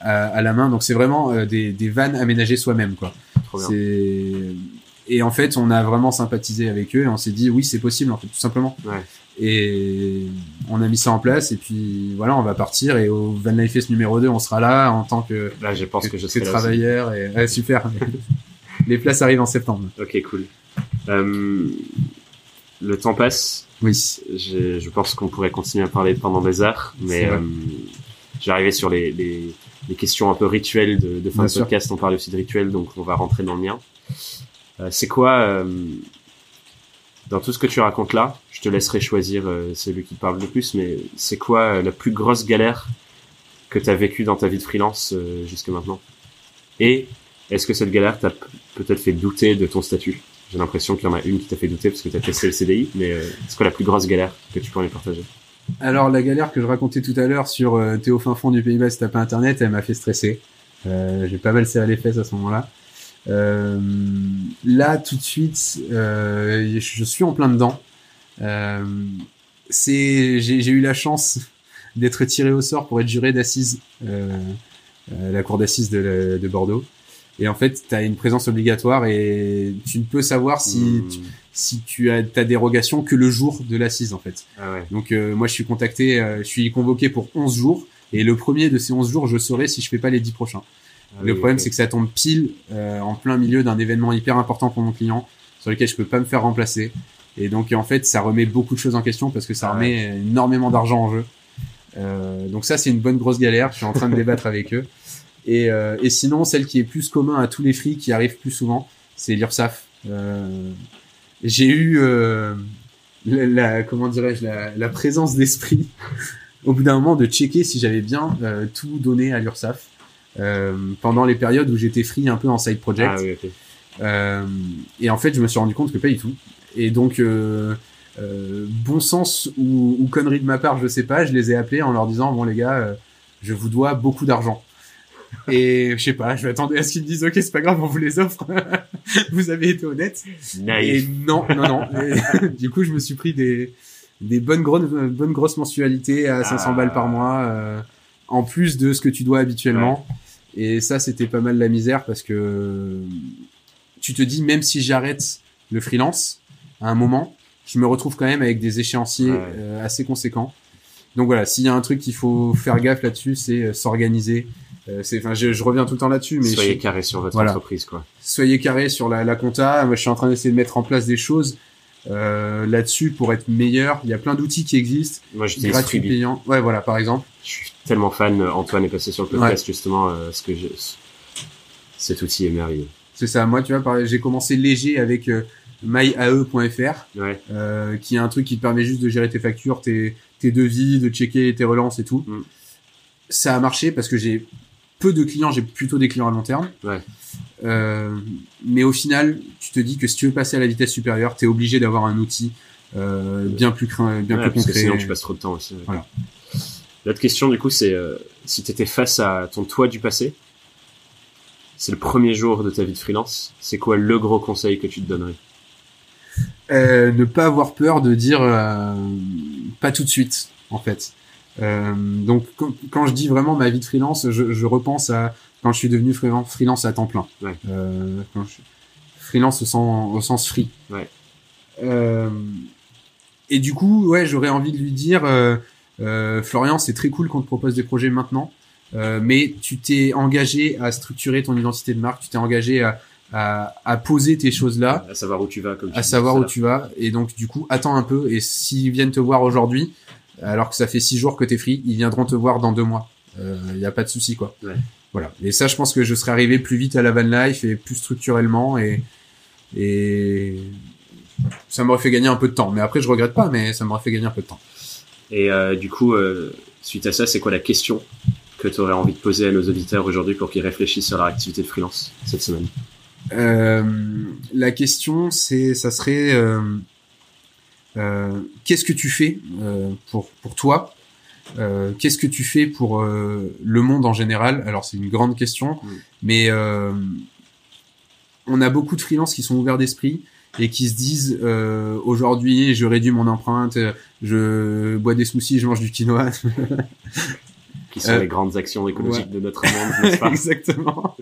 à, à la main. Donc c'est vraiment des, des vannes aménagées soi-même, quoi. et en fait, on a vraiment sympathisé avec eux et on s'est dit oui, c'est possible en fait, tout simplement. Ouais. Et on a mis ça en place et puis voilà, on va partir et au Van Life Fest numéro 2, on sera là en tant que Là, je pense que, je serai travailleur et ouais, super. Les places arrivent en septembre. Ok, cool. Euh, le temps passe. Oui. Je, pense qu'on pourrait continuer à parler pendant des heures, mais euh, arrivé sur les, les, les questions un peu rituelles de, de fin Bien de sûr. podcast. On parle aussi de rituels, donc on va rentrer dans le mien. Euh, c'est quoi, euh, dans tout ce que tu racontes là, je te laisserai choisir euh, celui qui parle le plus, mais c'est quoi euh, la plus grosse galère que tu as vécue dans ta vie de freelance euh, jusque maintenant? Et est-ce que cette galère t'a peut-être fait douter de ton statut? J'ai l'impression qu'il y en a une qui t'a fait douter parce que tu as testé le CDI, mais c'est quoi la plus grosse galère que tu pourrais partager? Alors la galère que je racontais tout à l'heure sur euh, au fin fond du Pays Bas, t'as pas internet, elle m'a fait stresser. Euh, J'ai pas mal serré les fesses à ce moment-là. Euh, là tout de suite, euh, je suis en plein dedans. Euh, c'est j'ai eu la chance d'être tiré au sort pour être juré d'assises euh, à la cour d'assises de, de Bordeaux. Et en fait, tu as une présence obligatoire et tu ne peux savoir si Hmm. tu, si tu as ta dérogation que le jour de l'assise en fait. Ah ouais. Donc euh, moi je suis contacté, euh, je suis convoqué pour 11 jours et le premier de ces 11 jours je saurai si je fais pas les 10 prochains. Ah le oui, problème c'est que ça tombe pile euh, en plein milieu d'un événement hyper important pour mon client sur lequel je peux pas me faire remplacer et donc en fait ça remet beaucoup de choses en question parce que ça Ah remet énormément d'argent en jeu. Euh, donc ça c'est une bonne grosse galère, je suis en train de débattre avec eux. Et, euh, et sinon celle qui est plus commun à tous les free qui arrivent plus souvent, c'est l'URSAF. Euh, j'ai eu euh, la, la- comment dirais-je la, la présence d'esprit au bout d'un moment de checker si j'avais bien euh, tout donné à l'URSAF pendant les périodes où j'étais free un peu en side project. Ah oui, ok. Euh, et en fait, je me suis rendu compte que pas du tout. Et donc, euh, euh, bon sens ou, ou connerie de ma part, je sais pas, je les ai appelés en leur disant bon les gars, euh, je vous dois beaucoup d'argent. Et je sais pas, je m'attendais à ce qu'ils me disent ok c'est pas grave, on vous les offre. vous avez été honnête. Et Naïf. non, non, non. Et du coup, je me suis pris des des bonnes grosses bonnes grosses mensualités à 500 Ah. balles par mois, euh, en plus de ce que tu dois habituellement. Et ça, c'était pas mal la misère parce que tu te dis même si j'arrête le freelance à un moment, je me retrouve quand même avec des échéanciers Ouais. euh, assez conséquents. Donc voilà, s'il y a un truc qu'il faut faire gaffe là-dessus, c'est euh, s'organiser. Euh, c'est, enfin, je, je reviens tout le temps là-dessus, mais Soyez je- carré sur votre Voilà. entreprise, quoi. soyez carré sur la, la compta. Moi, je suis en train d'essayer de mettre en place des choses euh, là-dessus pour être meilleur. Il y a plein d'outils qui existent, Moi, j'utilise gratuits, Freebie. payants. Ouais, voilà, par exemple. Je suis tellement fan. Antoine est passé sur le podcast, justement, euh, ce que je... cet outil est merveilleux. C'est ça. Moi, tu vois, j'ai commencé léger avec euh, myae.fr, Ouais. euh, qui est un truc qui te permet juste de gérer tes factures, tes, tes devis, de checker tes relances et tout. Mm. Ça a marché parce que j'ai peu de clients, j'ai plutôt des clients à long terme. Ouais. Euh, mais au final, tu te dis que si tu veux passer à la vitesse supérieure, tu es obligé d'avoir un outil euh, bien plus craint, bien Ouais, plus concret. sinon tu passes trop de temps aussi. Voilà. L'autre question du coup c'est euh, si tu étais face à ton toi du passé, c'est le premier jour de ta vie de freelance, c'est quoi le gros conseil que tu te donnerais? Euh, ne pas avoir peur de dire euh, pas tout de suite en fait. Euh, donc quand, je dis vraiment ma vie de freelance, je, je repense à quand je suis devenu freelance, freelance à temps plein. Ouais. Euh, quand je, freelance au sens, au sens free. Ouais. Euh, et du coup, ouais, j'aurais envie de lui dire, euh, euh, Florian, c'est très cool qu'on te propose des projets maintenant, euh, mais tu t'es engagé à structurer ton identité de marque, tu t'es engagé à, à, à poser tes choses là À savoir où tu vas comme tu à savoir où tu vas et donc du coup attends un peu et s'ils viennent te voir aujourd'hui alors que ça fait six jours que t'es free ils viendront te voir dans deux mois. Il y a pas de souci quoi. Ouais. voilà. Et ça je pense que je serais arrivé plus vite à la van life et plus structurellement et et ça m'aurait fait gagner un peu de temps. Mais après je regrette pas mais ça m'aurait fait gagner un peu de temps. Et euh, du coup, euh, suite à ça, c'est quoi la question que tu aurais envie de poser à nos auditeurs aujourd'hui pour qu'ils réfléchissent sur leur activité de freelance cette semaine? Euh, la question, c'est, ça serait, euh, euh, qu'est-ce que tu fais euh, pour pour toi? Euh, Qu'est-ce que tu fais pour euh, le monde en général? Alors c'est une grande question, mais euh, on a beaucoup de freelances qui sont ouverts d'esprit et qui se disent euh, aujourd'hui je réduis mon empreinte, je bois des smoothies, je mange du quinoa. Qui sont Euh, les grandes actions écologiques de notre monde, n'est-ce pas? Exactement.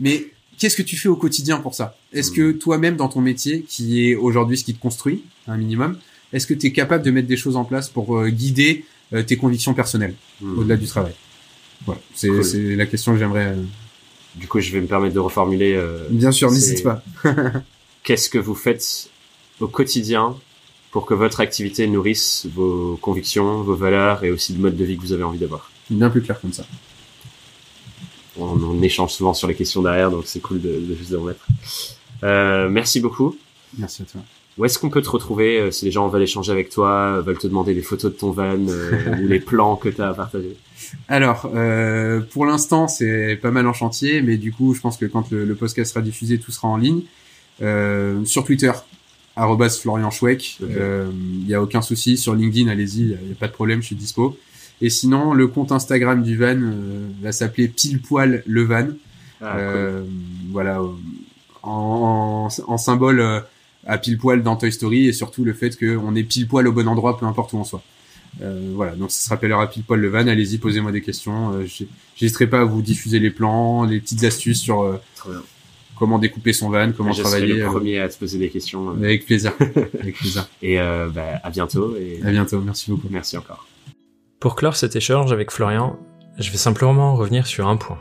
Mais qu'est-ce que tu fais au quotidien pour ça? Est-ce Hmm. que toi-même, dans ton métier, qui est aujourd'hui ce qui te construit, un minimum, est-ce que tu es capable de mettre des choses en place pour euh, guider euh, tes convictions personnelles Hmm. au-delà du travail? Voilà, c'est Cool. la question que j'aimerais. euh, Du coup, je vais me permettre de reformuler. Bien sûr, n'hésite pas. Qu'est-ce que vous faites au quotidien pour que votre activité nourrisse vos convictions, vos valeurs et aussi le mode de vie que vous avez envie d'avoir? Bien plus clair comme ça. On, on échange souvent sur les questions derrière, donc c'est cool de, de juste de remettre. Euh, merci beaucoup. Merci à toi. Où est-ce qu'on peut te retrouver euh, si les gens veulent échanger avec toi, euh, veulent te demander des photos de ton van euh, ou les plans que tu as à partager? Alors, euh, pour l'instant, c'est pas mal en chantier, mais du coup, je pense que quand le, le podcast sera diffusé, tout sera en ligne. Euh, sur Twitter, arrobas Florian Schweck, il Ok. y a aucun souci. Sur LinkedIn, allez-y, il y a pas de problème, je suis dispo. Et sinon, le compte Instagram du van euh, va s'appeler pile poil le van. Ah, cool. Euh, voilà, en, en, en symbole euh, à pile poil dans Toy Story et surtout le fait qu'on est pile poil au bon endroit, peu importe où on soit. Euh, voilà, donc ça se rappellera pile poil le van. Allez-y, posez-moi des questions. Euh, J'hésiterai pas à vous diffuser les plans, les petites astuces sur euh, comment découper son van, comment je serai travailler. le premier à te poser des questions. avec plaisir. avec plaisir. Et euh, bah, à bientôt et À bientôt. Merci beaucoup. merci encore. Pour clore cet échange avec Florian, je vais simplement revenir sur un point.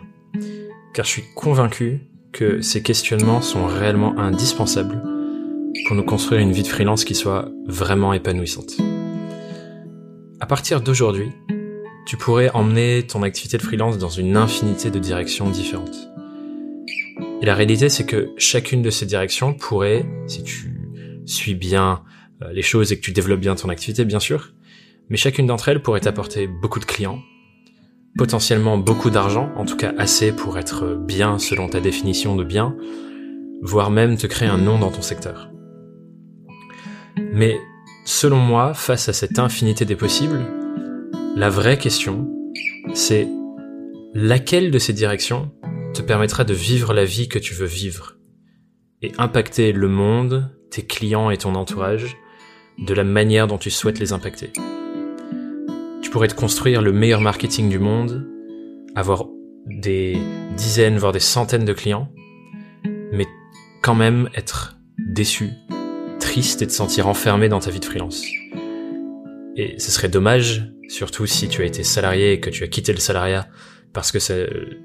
Car je suis convaincu que ces questionnements sont réellement indispensables pour nous construire une vie de freelance qui soit vraiment épanouissante. À partir d'aujourd'hui, tu pourrais emmener ton activité de freelance dans une infinité de directions différentes. Et la réalité, c'est que chacune de ces directions pourrait, si tu suis bien euh, les choses et que tu développes bien ton activité, bien sûr, mais chacune d'entre elles pourrait t'apporter beaucoup de clients, potentiellement beaucoup d'argent, en tout cas assez pour être bien selon ta définition de bien, voire même te créer un nom dans ton secteur. Mais selon moi, face à cette infinité des possibles, la vraie question, c'est laquelle de ces directions te permettra de vivre la vie que tu veux vivre et impacter le monde, tes clients et ton entourage de la manière dont tu souhaites les impacter? Pourrais te construire le meilleur marketing du monde, avoir des dizaines, voire des centaines de clients, mais quand même être déçu, triste et te sentir enfermé dans ta vie de freelance. Et ce serait dommage, surtout si tu as été salarié et que tu as quitté le salariat parce que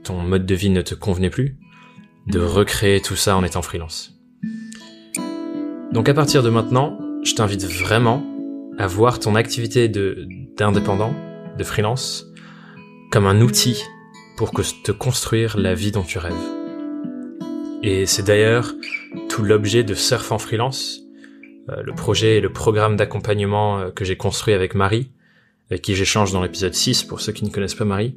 ton mode de vie ne te convenait plus, de recréer tout ça en étant freelance. Donc à partir de maintenant, je t'invite vraiment à voir ton activité de d'indépendant, de freelance, comme un outil pour te construire la vie dont tu rêves. Et c'est d'ailleurs tout l'objet de Surf en freelance, euh, le projet et le programme d'accompagnement euh, que j'ai construit avec Marie, avec qui j'échange dans l'épisode 6 pour ceux qui ne connaissent pas Marie.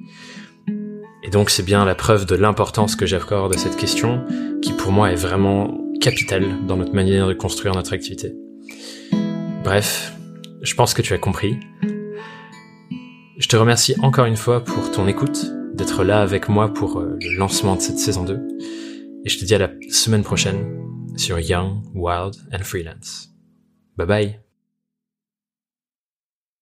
Et donc c'est bien la preuve de l'importance que j'accorde à cette question, qui pour moi est vraiment capitale dans notre manière de construire notre activité. Bref, je pense que tu as compris. Je te remercie encore une fois pour ton écoute, d'être là avec moi pour euh, le lancement de cette saison 2. Et je te dis à la semaine prochaine sur Young, Wild and Freelance. Bye bye